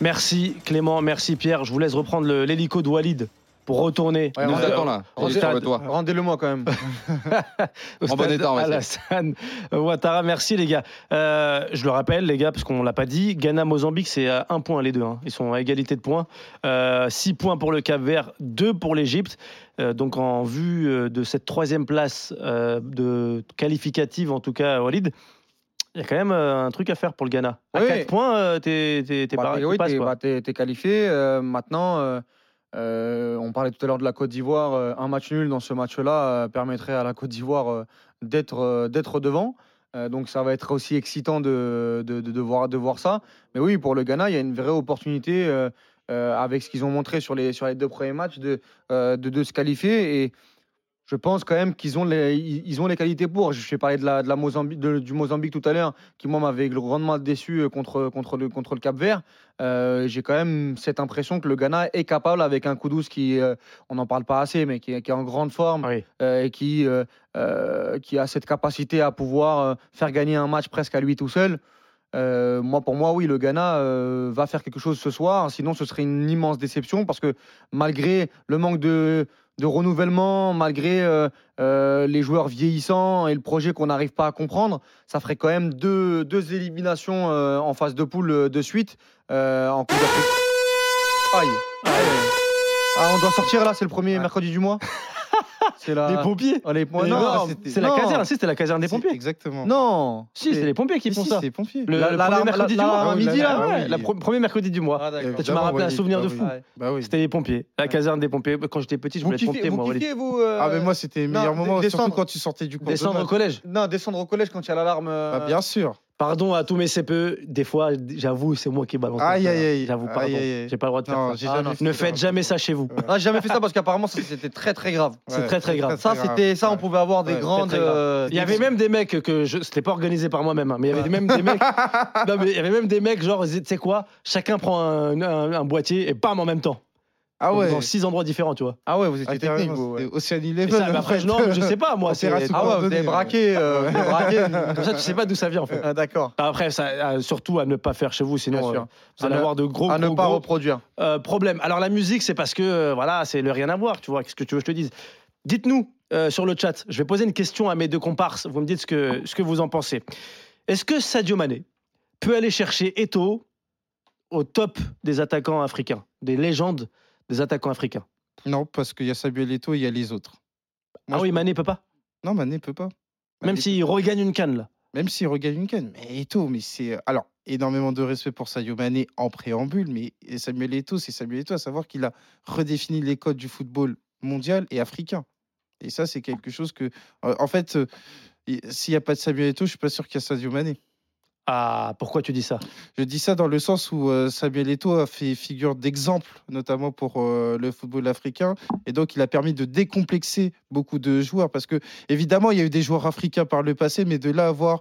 Merci Clément, merci Pierre. Je vous laisse reprendre l'hélico de Walid pour retourner. Ouais, nous attend là. Rendez-le moi quand même. au En bon état. Alassane Ouattara. Merci les gars. Euh, je le rappelle les gars, parce qu'on l'a pas dit, Ghana-Mozambique c'est à un point les deux. hein. Ils sont à égalité de points. Euh, six points pour le Cap-Vert, deux pour l'Égypte. Euh, donc en vue euh, de cette troisième place euh, de qualificative, en tout cas Walid, il y a quand même euh, un truc à faire pour le Ghana. À Oui. 4 points, euh, t'es t'es- t'es Bah, oui, t'es bah, t'es- qualifié. Euh, maintenant, euh, on parlait tout à l'heure de la Côte d'Ivoire. euh, un match nul dans ce match-là euh, permettrait à la Côte d'Ivoire d'être devant. Donc ça va être aussi excitant de, de, de- voir, de voir ça. Mais oui, pour le Ghana, il y a une vraie opportunité avec ce qu'ils ont montré sur les, sur les deux premiers matchs de, de, de se qualifier. Et je pense quand même qu'ils ont les, ils ont les qualités pour. Je vais parler de la, de la Mozambique, de- du Mozambique tout à l'heure, qui moi m'avait grandement déçu euh, contre, contre, le, contre le Cap Vert. Euh, J'ai quand même cette impression que le Ghana est capable, avec un Koudous qui, euh, on n'en parle pas assez, mais qui, est- qui est en grande forme Oui. euh, et qui, qui a cette capacité à pouvoir faire gagner un match presque à lui tout seul. Euh, moi, pour moi, oui, le Ghana euh, va faire quelque chose ce soir. Sinon, ce serait une immense déception parce que malgré le manque de, de renouvellement, malgré euh, euh, les joueurs vieillissants et le projet qu'on n'arrive pas à comprendre, ça ferait quand même deux, deux éliminations euh, en phase de poule de suite en Coupe d'Afrique. Aïe. Aïe. Ah, on doit sortir là, c'est le premier mercredi du mois? C'est la... Les pompiers Oh, les non, non, C'est la non. caserne, si, c'était la caserne des Si, pompiers. Exactement. Non. Si, c'est les pompiers qui font si, ça. c'est les pompiers. Le, La- le la- premier la- mercredi la- du mois. la- Ah, midi, la- là, ouais, oui. la pro- premier mercredi du mois. Ah, tu m'as rappelé un souvenir bah de fou. Ouais. Bah oui. C'était les pompiers. La caserne des pompiers. Quand j'étais petit, je voulais être pompier, moi. Vous euh, Ah, mais moi, c'était les meilleurs moments, surtout descendre. quand tu sortais du cours de Descendre au collège. Non, descendre au collège quand il y a l'alarme. euh, Bah, bien sûr. Pardon à tous mes CPE. Des fois, j'avoue, c'est moi qui balance. Aïe, aïe, aïe. J'avoue, pardon. aïe, aïe. J'ai pas le droit de faire Non, ça. Ah, non. Ne faites jamais ça chez vous. Ah, j'ai jamais fait ça parce qu'apparemment ça, c'était très très grave. C'est très, très grave. Ça, c'était ça, on pouvait avoir des Ouais, grandes. euh, Il y avait même des mecs que je. C'était pas organisé par moi-même, hein, mais il y avait même des mecs. non, mais il y avait même des mecs, genre, tu sais quoi, chacun prend un, un- un boîtier et bam en même temps. Ah ouais. Dans six endroits différents, tu vois. Ah ouais, vous étiez Ah, technique. vous, Ocean Eleven. ça, mais après, je- non, je sais pas, moi. c'est- Opération Ah ouais, vous avez braqué. euh, vous avez braqué. Comme ça, tu sais pas d'où ça vient, en fait. Ah, D'accord. Après, ça, euh, surtout à ne pas faire chez vous, sinon euh, vous allez avoir de gros, À ne gros, pas gros, reproduire. euh, problèmes. Alors la musique, c'est parce que euh, voilà, c'est le rien à voir, tu vois. Qu'est-ce que tu veux que je te dise Dites-nous euh, sur le chat. Je vais poser une question à mes deux comparses. Vous me dites ce que, ce que vous en pensez. Est-ce que Sadio Mané peut aller chercher Eto au top des attaquants africains, des légendes des attaquants africains Non, parce qu'il y a Samuel Eto'o et il y a les autres. Moi, Ah oui, Mané peut pas? Non, Mané peut pas. Même Mané s'il regagne une canne là. Même s'il regagne une canne. Mais Eto'o, mais c'est. Alors, énormément de respect pour Sadio Mané en préambule, mais Samuel Eto'o, c'est Samuel Eto'o, à savoir qu'il a redéfini les codes du football mondial et africain. Et ça, c'est quelque chose que. euh, En fait, euh, s'il n'y a pas de Samuel Eto'o, je suis pas sûr qu'il y a Sadio Mané. Ah, pourquoi tu dis ça? Je dis ça dans le sens où euh, Samuel Eto'o a fait figure d'exemple, notamment pour euh, le football africain, et donc il a permis de décomplexer beaucoup de joueurs, parce que évidemment il y a eu des joueurs africains par le passé, mais de là avoir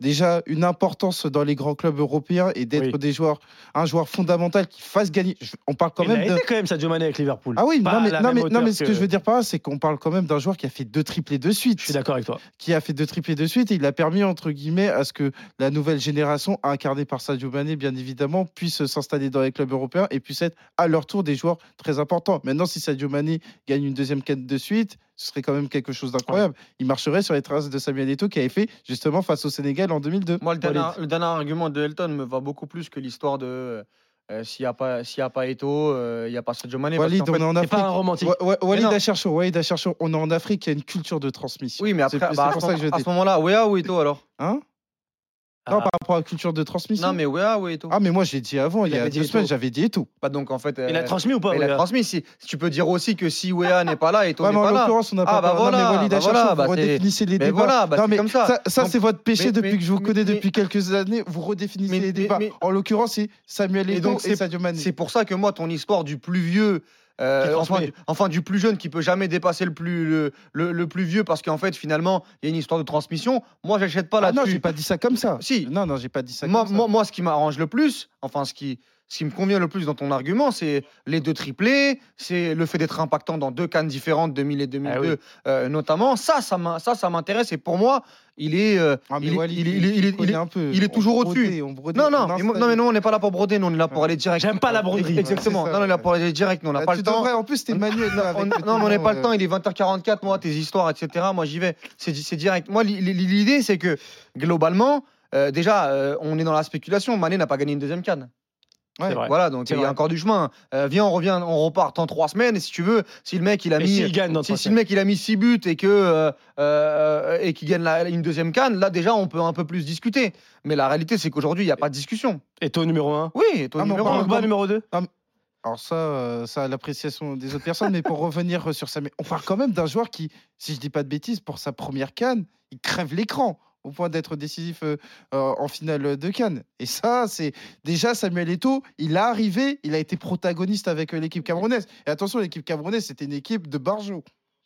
déjà une importance dans les grands clubs européens et d'être Oui. des joueurs, un joueur fondamental qui fasse gagner. On parle quand Il même a de. aidé quand même Sadio Mané avec Liverpool. Ah oui, non mais, la non, même mais, non, hauteur mais ce que que- je veux dire par là, c'est qu'on parle quand même d'un joueur qui a fait deux triplés de suite. Je suis d'accord avec toi. Qui a fait deux triplés de suite et il a permis, entre guillemets, à ce que la nouvelle génération, incarnée par Sadio Mané, bien évidemment, puisse s'installer dans les clubs européens et puisse être à leur tour des joueurs très importants. Maintenant, si Sadio Mané gagne une deuxième quête de suite, ce serait quand même quelque chose d'incroyable. Il marcherait sur les traces de Samuel Eto'o qui avait fait justement face au Sénégal en 2002. Moi, le dernier, Walid. le dernier argument de Elton me va beaucoup plus que l'histoire de euh, s'il n'y a pas s'il y a pas Eto, euh, il n'y a pas Sadio Mané. parce Walid, on est en Afrique. pas un romantique. Wa- wa- Walid. Acharcho, Walid Acharcho, on est en Afrique, il y a une culture de transmission. Oui, mais après, bah, à, ce moment-là, Wea ou Eto alors? Hein? Non, par rapport à la culture de transmission. Non, mais Wea ou Eto Ah, mais moi, j'ai dit avant, il, Il y a deux semaines, j'avais dit et tout. Bah, donc en fait. Il a euh, transmis ou pas il a transmis. Si, tu peux dire aussi que si Wea n'est pas là, Eto Ouais, n'est mais en pas là. l'occurrence, on n'a Ah, pas bah Walid bah Acharcho, voilà, vous bah c'est- redéfinissez les mais débats. voilà, bah non, mais comme ça. Ça, c'est votre péché mais- depuis mais- que je vous connais mais- depuis quelques années. Vous redéfinissez les débats. mais- En l'occurrence, c'est Samuel Et et, Sadio Mané. C'est pour ça que moi, ton histoire du plus vieux, euh, transmet. du, plus jeune qui peut jamais dépasser le plus, le, le- le plus vieux, parce qu'en fait, finalement, il y a une histoire de transmission. Moi, j'achète pas Ah non, là-dessus. j'ai pas dit ça comme ça. Si. Non, non, j'ai pas dit ça moi, comme ça. moi, moi, ce qui m'arrange le plus, enfin, ce qui, ce qui me convient le plus dans ton argument, c'est les deux triplés, c'est le fait d'être impactant dans deux cannes différentes, 2000 et 2002 Ah oui. euh, notamment. Ça, ça m'in- ça, ça m'intéresse. Et pour moi, il est, euh, Ah, il, est- il il il un peu. il est toujours au-dessus. non, on non, mais, non, mais nous, on n'est pas là pour broder, nous, on est là pour aller direct. J'aime pas la broderie. Exactement. Ça, non, on est là pour aller direct, nous, on n'a Ah, pas le temps. devrais, en plus, t'es manuel. là, On- non, mais on n'a temps, pas le euh, temps, il est 20h44, moi, tes histoires, etc. Moi, j'y vais. C'est direct. Moi, li- li- l'idée, c'est que globalement, euh, déjà, euh, on est dans la spéculation. Mané n'a pas gagné une deuxième canne. Ouais. Voilà, donc il y a encore du chemin. Euh, viens, on revient, on repart en trois semaines. Et si tu veux, si le mec il a Et mis, gagne dans si, le mec il a mis six buts et que euh, euh, et qu'il gagne la- une deuxième canne, là déjà on peut un peu plus discuter. Mais la réalité, c'est qu'aujourd'hui, il n'y a pas de discussion. Eto'o numéro 1. Oui, et toi, Ah, numéro un. Pogba numéro 2. Alors ça, euh, ça l'appréciation des autres personnes, mais pour revenir sur ça, mais on parle quand même d'un joueur qui, si je dis pas de bêtises, pour sa première canne, il crève l'écran au point d'être décisif euh, euh, en finale de Cannes. Et ça, c'est déjà Samuel Eto'o, il a arrivé, il a été protagoniste avec euh, l'équipe camerounaise. Et attention, l'équipe camerounaise, c'était une équipe de barjots.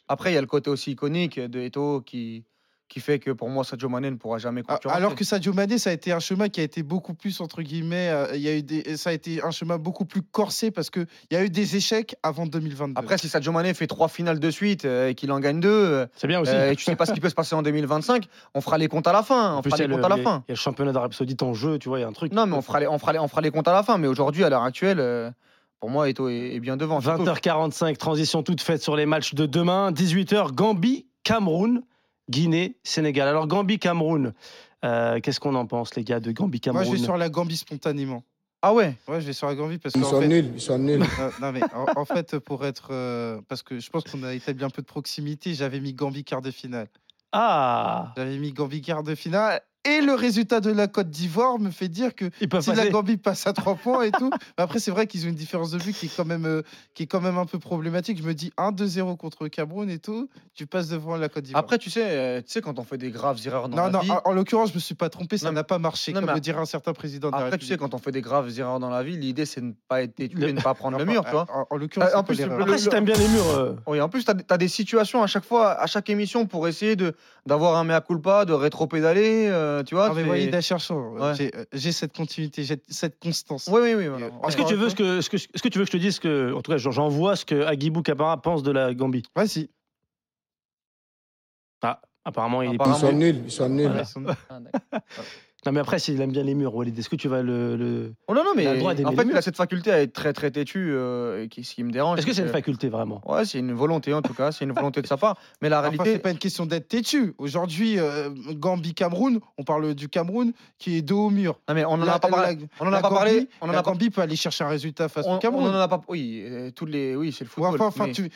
Après, il y a le côté aussi iconique de Eto qui, qui fait que pour moi, Sadio Mané ne pourra jamais Ah, concurrencer. Alors que Sadio Mané, ça a été un chemin qui a été beaucoup plus entre guillemets, euh, il y a eu des, ça a été un chemin beaucoup plus corsé parce que il y a eu des échecs avant 2022. Après, si Sadio Mané fait trois finales de suite euh, et qu'il en gagne deux, euh, C'est bien aussi. euh, et tu sais pas ce qui peut se passer en 2025, on fera les comptes à la fin. On En plus, fera il y a les le- comptes à la fin. il y a le championnat d'Arabie Saoudite en jeu, tu vois, il y a un truc. Non, mais on fera les, on fera les, on fera les comptes à la fin. Mais aujourd'hui, à l'heure actuelle, euh, pour moi, Eto est, bien devant. Surtout- 20h45, transition toute faite sur les matchs de demain. 18h, Gambie, Cameroun, Guinée, Sénégal. Alors, Gambie, Cameroun, euh, qu'est-ce qu'on en pense, les gars, de Gambie, Moi, Cameroun je vais sur la Gambie spontanément. Ah ouais Ouais, je vais sur la Gambie parce Ils qu'en sont fait, nuls, ils sont nuls. Euh, non, mais en, en fait, pour être. euh, parce que je pense qu'on a établi un peu de proximité, j'avais mis Gambie quart de finale. Ah J'avais mis Gambie quart de finale. Et le résultat de la Côte d'Ivoire me fait dire que si la passer. Gambie passe à 3 points et tout. après, c'est vrai qu'ils ont une différence de but qui est quand même, euh, qui est quand même un peu problématique. Je me dis 1-2-0 contre le Cameroun et tout. Tu passes devant la Côte d'Ivoire. Après, tu sais, euh, tu sais, quand on fait des graves erreurs dans non, la non, vie. en, en l'occurrence, je me suis pas trompé, ça Non, n'a pas marché, non, comme le dirait un certain président de la Après, tu sais, quand on fait des graves erreurs dans la vie, l'idée, c'est de ne pas être de ne pas prendre le mur, tu vois. En, en l'occurrence, Euh, en plus, le- Après, si t'aimes bien les murs, euh, Oui, en plus, tu as, des situations à chaque fois, à chaque émission, pour essayer de d'avoir un mea culpa, de rétro-pédaler, euh, tu vois. Mais voyez, Dacharchon, Ouais. j'ai euh, j'ai cette continuité, j'ai cette constance. Oui, oui, oui. voilà. Euh, est-ce que tu veux ce que, ce que, est-ce que tu veux que je te dise que, en tout cas, j'en- j'en vois ce que Agibou Camara pense de la Gambie? Vas-y. Ah, apparemment, il est Ils Apparemment. sont nuls, ils sont nuls. Voilà. Ah, d'accord. Non, mais après, s'il aime bien les murs, Walid, est-ce que tu vas le. le- Oh non, non, Il a mais le droit en fait, il a cette faculté à être très, très têtu, euh, et ce qui me dérange. Est-ce que c'est une faculté vraiment? Ouais, c'est une volonté en tout cas, c'est une volonté de sa part. Mais la Enfin, réalité, c'est pas une question d'être têtu. Aujourd'hui, euh, Gambie-Cameroun, on parle du Cameroun qui est dos au mur. non mais on en La- a pas parlé. On en a pas parlé. Gambie- On en a. Gambie peut aller chercher un résultat face On, au on Cameroun. en a pas. Oui, euh, toutes les. Oui, c'est le football. enfin, enfin, mais- tu-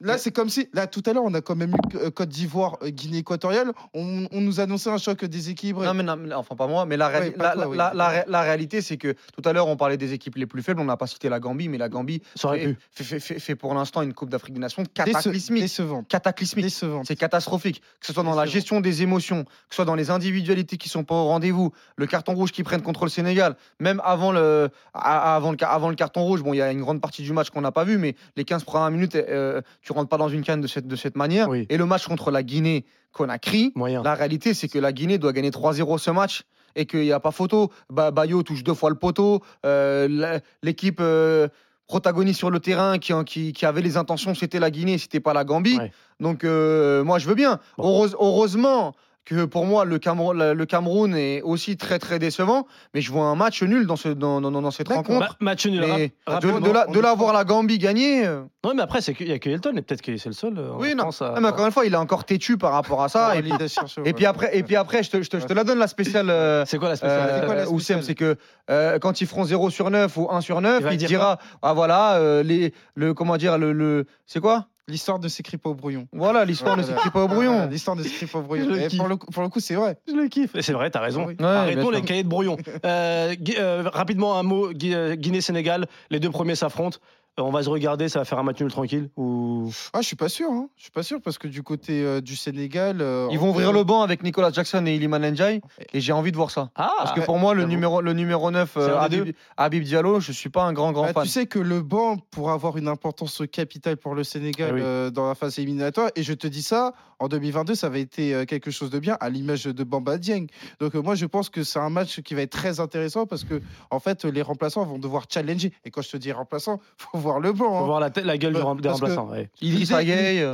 Là, c'est comme si, là, tout à l'heure, on a quand même eu euh, Côte d'Ivoire, euh, Guinée équatoriale. On, on nous annonçait un choc déséquilibré. Non, mais, non, mais- enfin pas moi, mais la, réali- Ouais, pas la, toi, la- oui. la- la ré- la réalité, c'est que tout à l'heure, on parlait des équipes les plus faibles. On n'a pas cité la Gambie, mais la Gambie Ça aurait fait, pu. fait, fait- fait- fait pour l'instant une Coupe d'Afrique des Nations cataclysmique. Décevante. Cataclysmique. C'est catastrophique. Que ce soit dans la gestion des émotions, que ce soit dans les individualités qui sont pas au rendez-vous, le carton rouge qu'ils prennent contre le Sénégal, même avant le, avant le, ca- avant le carton rouge, bon, il y a une grande partie du match qu'on n'a pas vu, mais les 15 premières minutes, euh, tu rentres pas dans une canne de cette, de cette manière. Oui. Et le match contre la Guinée, Conakry. Moyen. La réalité, c'est que la Guinée doit gagner 3-0 ce match et qu'il n'y a pas photo. Ba- Bayo touche deux fois le poteau. Euh, L'équipe euh, protagoniste sur le terrain qui, qui, qui avait les intentions, c'était la Guinée, c'était pas la Gambie. Ouais. Donc, euh, moi, je veux bien. Bon. Heureuse- heureusement que pour moi, le Cameroun, le Cameroun est aussi très, très décevant. Mais je vois un match nul dans, ce, dans, dans, dans cette rencontre. Ma- match nul. Mais de, de la, de pas- voir la Gambie gagner. euh, Non, mais après, c'est qu'il y a que Elton et peut-être que c'est le seul. euh, en Oui, non. À- Ah, mais encore une fois, il est encore têtu par rapport à ça. et, puis, Validation, et puis après, et puis après je, te, je te- je te la donne la spéciale. euh, C'est quoi la spéciale euh, C'est que euh, quand ils feront 0 sur 9 ou 1 sur 9, Il il, dira ah voilà les le comment dire le, le c'est quoi? L'histoire ne s'écrit pas au brouillon. Voilà, l'histoire ne s'écrit pas au Voilà, brouillon. L'histoire ne s'écrit pas au brouillon. Et kiffe. pour, le coup, pour le coup, c'est vrai. Je le kiffe. Et C'est vrai, t'as raison. Oui. Ouais, Arrêtons les cahiers de brouillon. Euh, euh, rapidement, un mot euh, Guinée-Sénégal. Les deux premiers s'affrontent. Euh, on va se regarder. Ça va faire un match nul tranquille. Ou... Ah, je suis pas sûr. Hein. Je suis pas sûr parce que du côté euh, du Sénégal. euh, Ils vont ouvrir le banc avec Nicolas Jackson et Iliman Ndiaye et j'ai envie de voir ça. Ah Parce que pour moi, le numéro, le numéro 9, C'est un des Habib, Habib Diallo, je suis pas un grand, grand Bah, fan. tu sais que le banc pourra avoir une importance capitale pour le Sénégal Eh oui. euh, dans la phase éliminatoire. Et je te dis ça, en 2022, ça va été euh, quelque chose de bien, à l'image de Bamba Dieng. Donc euh, moi, je pense que c'est un match qui va être très intéressant parce que en fait, les remplaçants vont devoir challenger. Et quand je te dis remplaçant, faut voir le banc. Faut hein. voir la, la gueule du des remplaçants. ouais. Idriss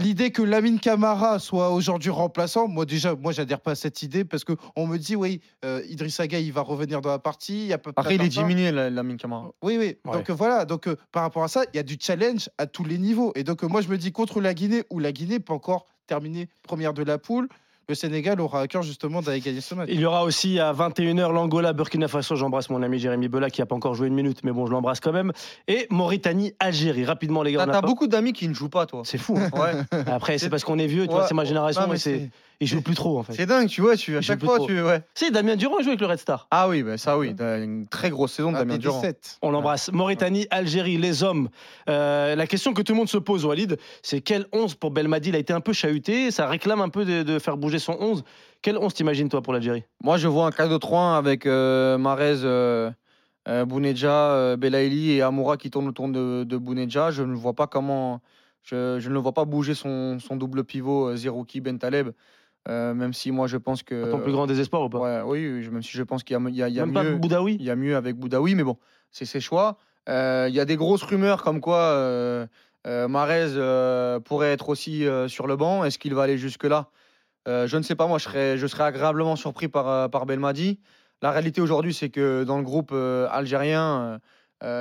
L'idée- que Lamine Camara soit aujourd'hui remplaçant, moi déjà, moi j'adhère pas à cette idée parce que on me dit oui, euh, Idrissa Gueye il va revenir dans la partie. il y a peu Après, il est diminué, la, Lamine Camara. Oui, oui. Ouais. Donc euh, voilà. Donc euh, par rapport à ça, il y a du challenge à tous les niveaux. Et donc euh, moi je me dis contre la Guinée où la Guinée peut encore terminer première de la poule, le Sénégal aura à cœur justement d'aller gagner ce match. Il y aura aussi à 21h l'Angola, Burkina Faso. J'embrasse mon ami Jérémy Bela qui n'a pas encore joué une minute, mais bon, je l'embrasse quand même. Et Mauritanie, Algérie. Rapidement, les gars. T'as beaucoup d'amis qui ne jouent pas, toi. C'est fou. hein. Ouais. Après, c'est parce qu'on est vieux, tu vois, Ouais. c'est ma génération Non, mais et c'est... ils jouent plus trop en fait. C'est dingue, tu vois, tu, à Il joue chaque fois, trop. tu. Ouais. Si, Damien Durand il joue avec le Red Star. Ah oui, bah, ça oui, t'as une très grosse saison de Ah, Damien Durand. P17. On l'embrasse. Mauritanie, Algérie, les hommes. Euh, la question que tout le monde se pose, Walid, c'est quel 11 pour Belmadi? Il a été un peu chahuté, ça réclame un peu de, de faire bouger son 11. Quel 11 t'imagines toi pour l'Algérie? Moi, je vois un 4-2-3-1 avec euh, Marez, euh, euh, Bounedja, euh, Belaïli et Amoura qui tournent autour de, de Bounedja. Je ne vois pas comment. Je, je ne le vois pas bouger son, son double pivot, euh, Zerouki Bentaleb. Euh, même si moi, je pense que. Ton plus grand désespoir ou pas Ouais, oui, même si je pense qu'il y a, il y a- il y a Même mieux. Boudaoui Il y a mieux avec Boudaoui, mais bon, c'est ses choix. Euh, Il y a des grosses rumeurs comme quoi euh, euh, pourrait être aussi sur le banc. Est-ce qu'il va aller jusque-là? Je ne sais pas, moi je serais, je serais agréablement surpris par, par Belmadi. La réalité aujourd'hui, c'est que dans le groupe algérien,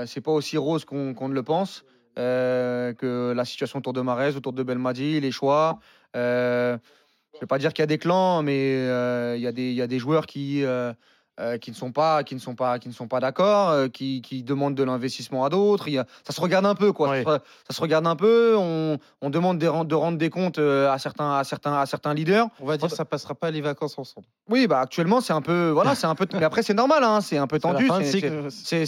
c'est pas aussi rose qu'on ne le pense. que la situation autour de Mahrez, autour de Belmadi, les choix. Euh, je ne vais pas dire qu'il y a des clans, mais euh, il y, a des- il y a des joueurs qui, euh, qui ne sont pas, qui ne sont pas, qui ne sont pas d'accord, euh, qui, qui demandent de l'investissement à d'autres. Ça se regarde un peu, quoi. Ça, se, ça se regarde un peu. On, on demande de rendre des comptes euh, à certains, à certains, à certains leaders. On va dire que ça passera pas les vacances ensemble. Oui, bah actuellement c'est un peu, voilà, c'est un peu. Mais après c'est normal, hein, c'est un peu tendu.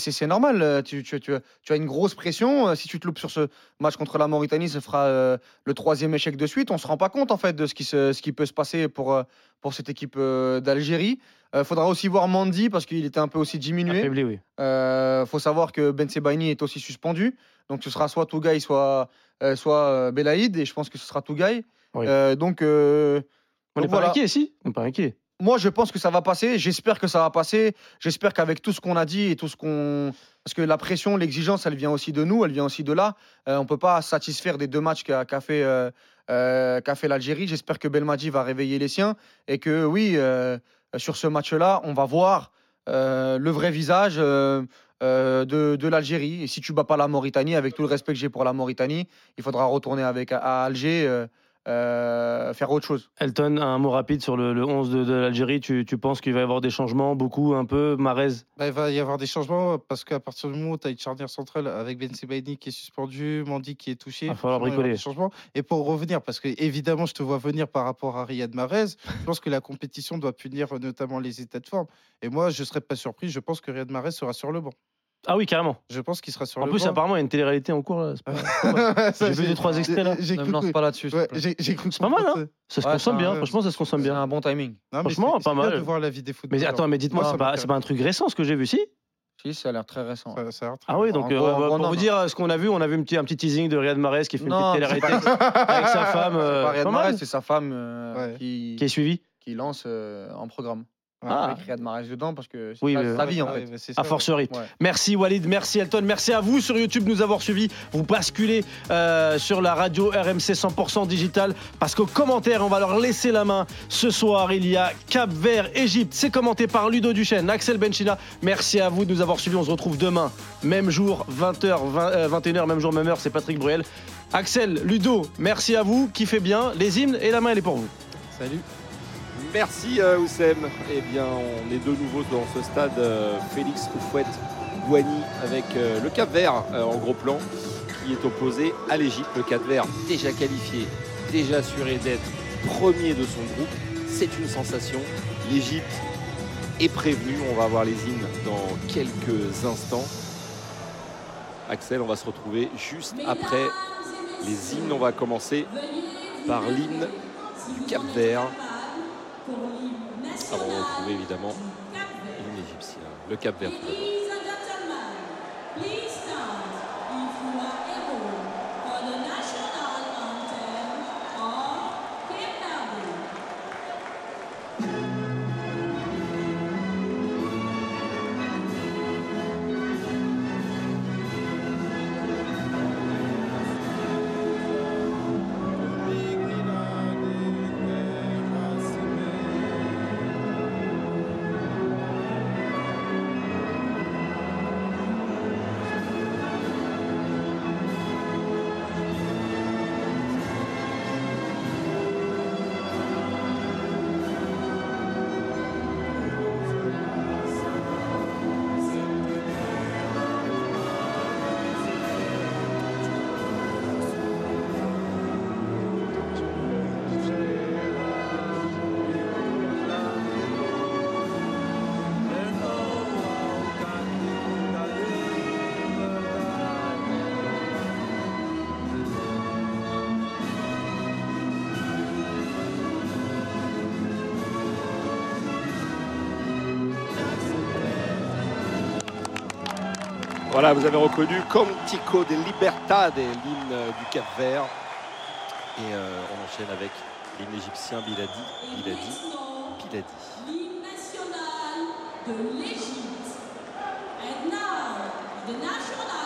c'est- normal. Tu, tu, tu, tu as une grosse pression. Si tu te loupes sur ce match contre la Mauritanie, ce fera euh, le troisième échec de suite. On se rend pas compte en fait de ce qui, se, ce qui peut se passer pour, pour cette équipe d'Algérie. Il faudra aussi voir Mandy parce qu'il était un peu aussi diminué. Affaibli, oui. Euh, faut savoir que Ben Sebaini est aussi suspendu. Donc ce sera soit Tougaï, soit, euh, soit euh, Belaïd. Et je pense que ce sera Tougaï. Oui. Euh, donc, euh, On n'est pas inquiet, si? On n'est pas inquiet. Moi, je pense que ça va passer. J'espère que ça va passer. J'espère qu'avec tout ce qu'on a dit et tout ce qu'on. Parce que la pression, l'exigence, elle vient aussi de nous, elle vient aussi de là. Euh, on peut pas satisfaire des deux matchs qu'a fait, euh, euh, qu'a fait l'Algérie. J'espère que Belmadi va réveiller les siens et que, oui, euh, sur ce match-là, on va voir euh, le vrai visage euh, euh, de, l'Algérie. Et si tu bats pas la Mauritanie, avec tout le respect que j'ai pour la Mauritanie, il faudra retourner avec, à Alger, euh, faire autre chose. Elton, un mot rapide sur le, le 11 de, de l'Algérie. Tu, tu penses qu'il va y avoir des changements, beaucoup, un peu Marez? Bah, il va y avoir des changements parce qu'à partir du moment où tu as une charnière centrale avec Ben Sebaini qui est suspendu, Mandy qui est touché, Il va falloir bricoler. des changements. Et pour revenir, parce que évidemment, je te vois venir par rapport à Riyad Mahrez, je pense que la compétition doit punir notamment les états de forme. Et moi, je ne serais pas surpris, je pense que Riyad Mahrez sera sur le banc. Ah oui, carrément. Je pense qu'il sera sur En le plus, banc. apparemment, il y a une télé-réalité en cours. là, c'est pas- Ça, J'ai vu deux, trois extraits, là. Ne me lance pas là-dessus. s'il te ouais, plaît. C'est pas mal, hein Ça se Ouais, consomme c'est bien, un- franchement, ça se consomme C'est bien. un bon timing. Franchement, pas mal. de voir la vie des footballeurs. Mais attends, mais dites-moi, Moi, c'est pas, c'est pas un truc récent ce que j'ai vu, si? Si, ça a l'air très récent. Ça- ça a l'air très Ah oui, donc En euh, gros- en pour vous non, dire ce qu'on a vu, on a vu un petit, un petit teasing de Riyad Mahrez qui fait une Non, petite c'est télé-réalité avec sa femme. euh, C'est pas pas Riyad mal, Mahrez, c'est sa femme euh, Ouais. qui, qui est suivi. qui lance euh, un programme. Ah. Riyad Mahrez dedans parce que c'est Oui, sa, vie en fait. c'est ça, fortiori. Ouais. Merci Walid, merci Elton, merci à vous sur YouTube de nous avoir suivis. Vous basculez euh, sur la radio RMC 100% digital parce qu'aux commentaires, on va leur laisser la main. Ce soir, il y a Cap Vert, Égypte. C'est commenté par Ludo Duchesne, Axel Benchina. Merci à vous de nous avoir suivis. On se retrouve demain, même jour, 20h, 20, 21h, même jour, même heure. C'est Patrick Bruel. Axel, Ludo, merci à vous. Kiffez bien les hymnes et la main, elle est pour vous. Salut. Merci euh, Oussem. Eh bien, on est de nouveau dans ce stade euh, Félix Oufouette Douani avec euh, le Cap Vert en gros plan qui est opposé à l'Égypte. Le Cap Vert déjà qualifié, déjà assuré d'être premier de son groupe. C'est une sensation. L'Égypte est prévenue. On va voir les hymnes dans quelques instants. Axel, on va se retrouver juste après les hymnes. On va commencer par l'hymne du Cap Vert. Avant de retrouver évidemment l'hymne égyptien, le Cap Vert. Voilà, vous avez reconnu Cantico de Libertad, l'hymne du Cap Vert. Et euh, on enchaîne avec l'hymne égyptien Biladi, Biladi, Biladi. L'hymne national de l'Égypte. And now, the national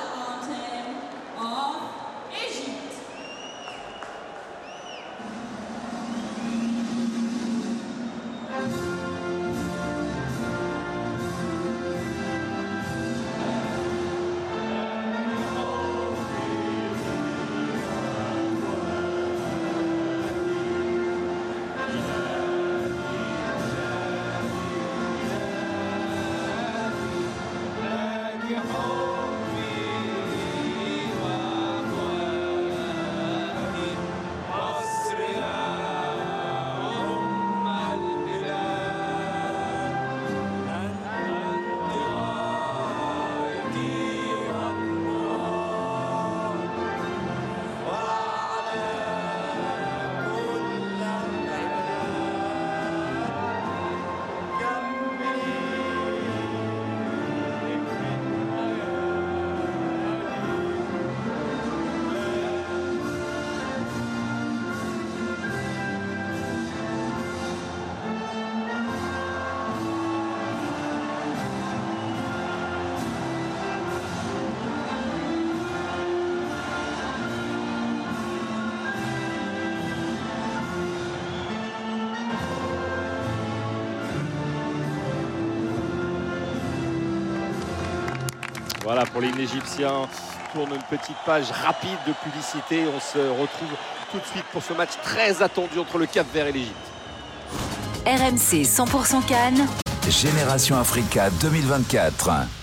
pour l'hymne égyptien. Tourne une petite page rapide de publicité. On se retrouve tout de suite pour ce match très attendu entre le Cap Vert et l'Égypte. RMC 100% Cannes. Génération Africa 2024.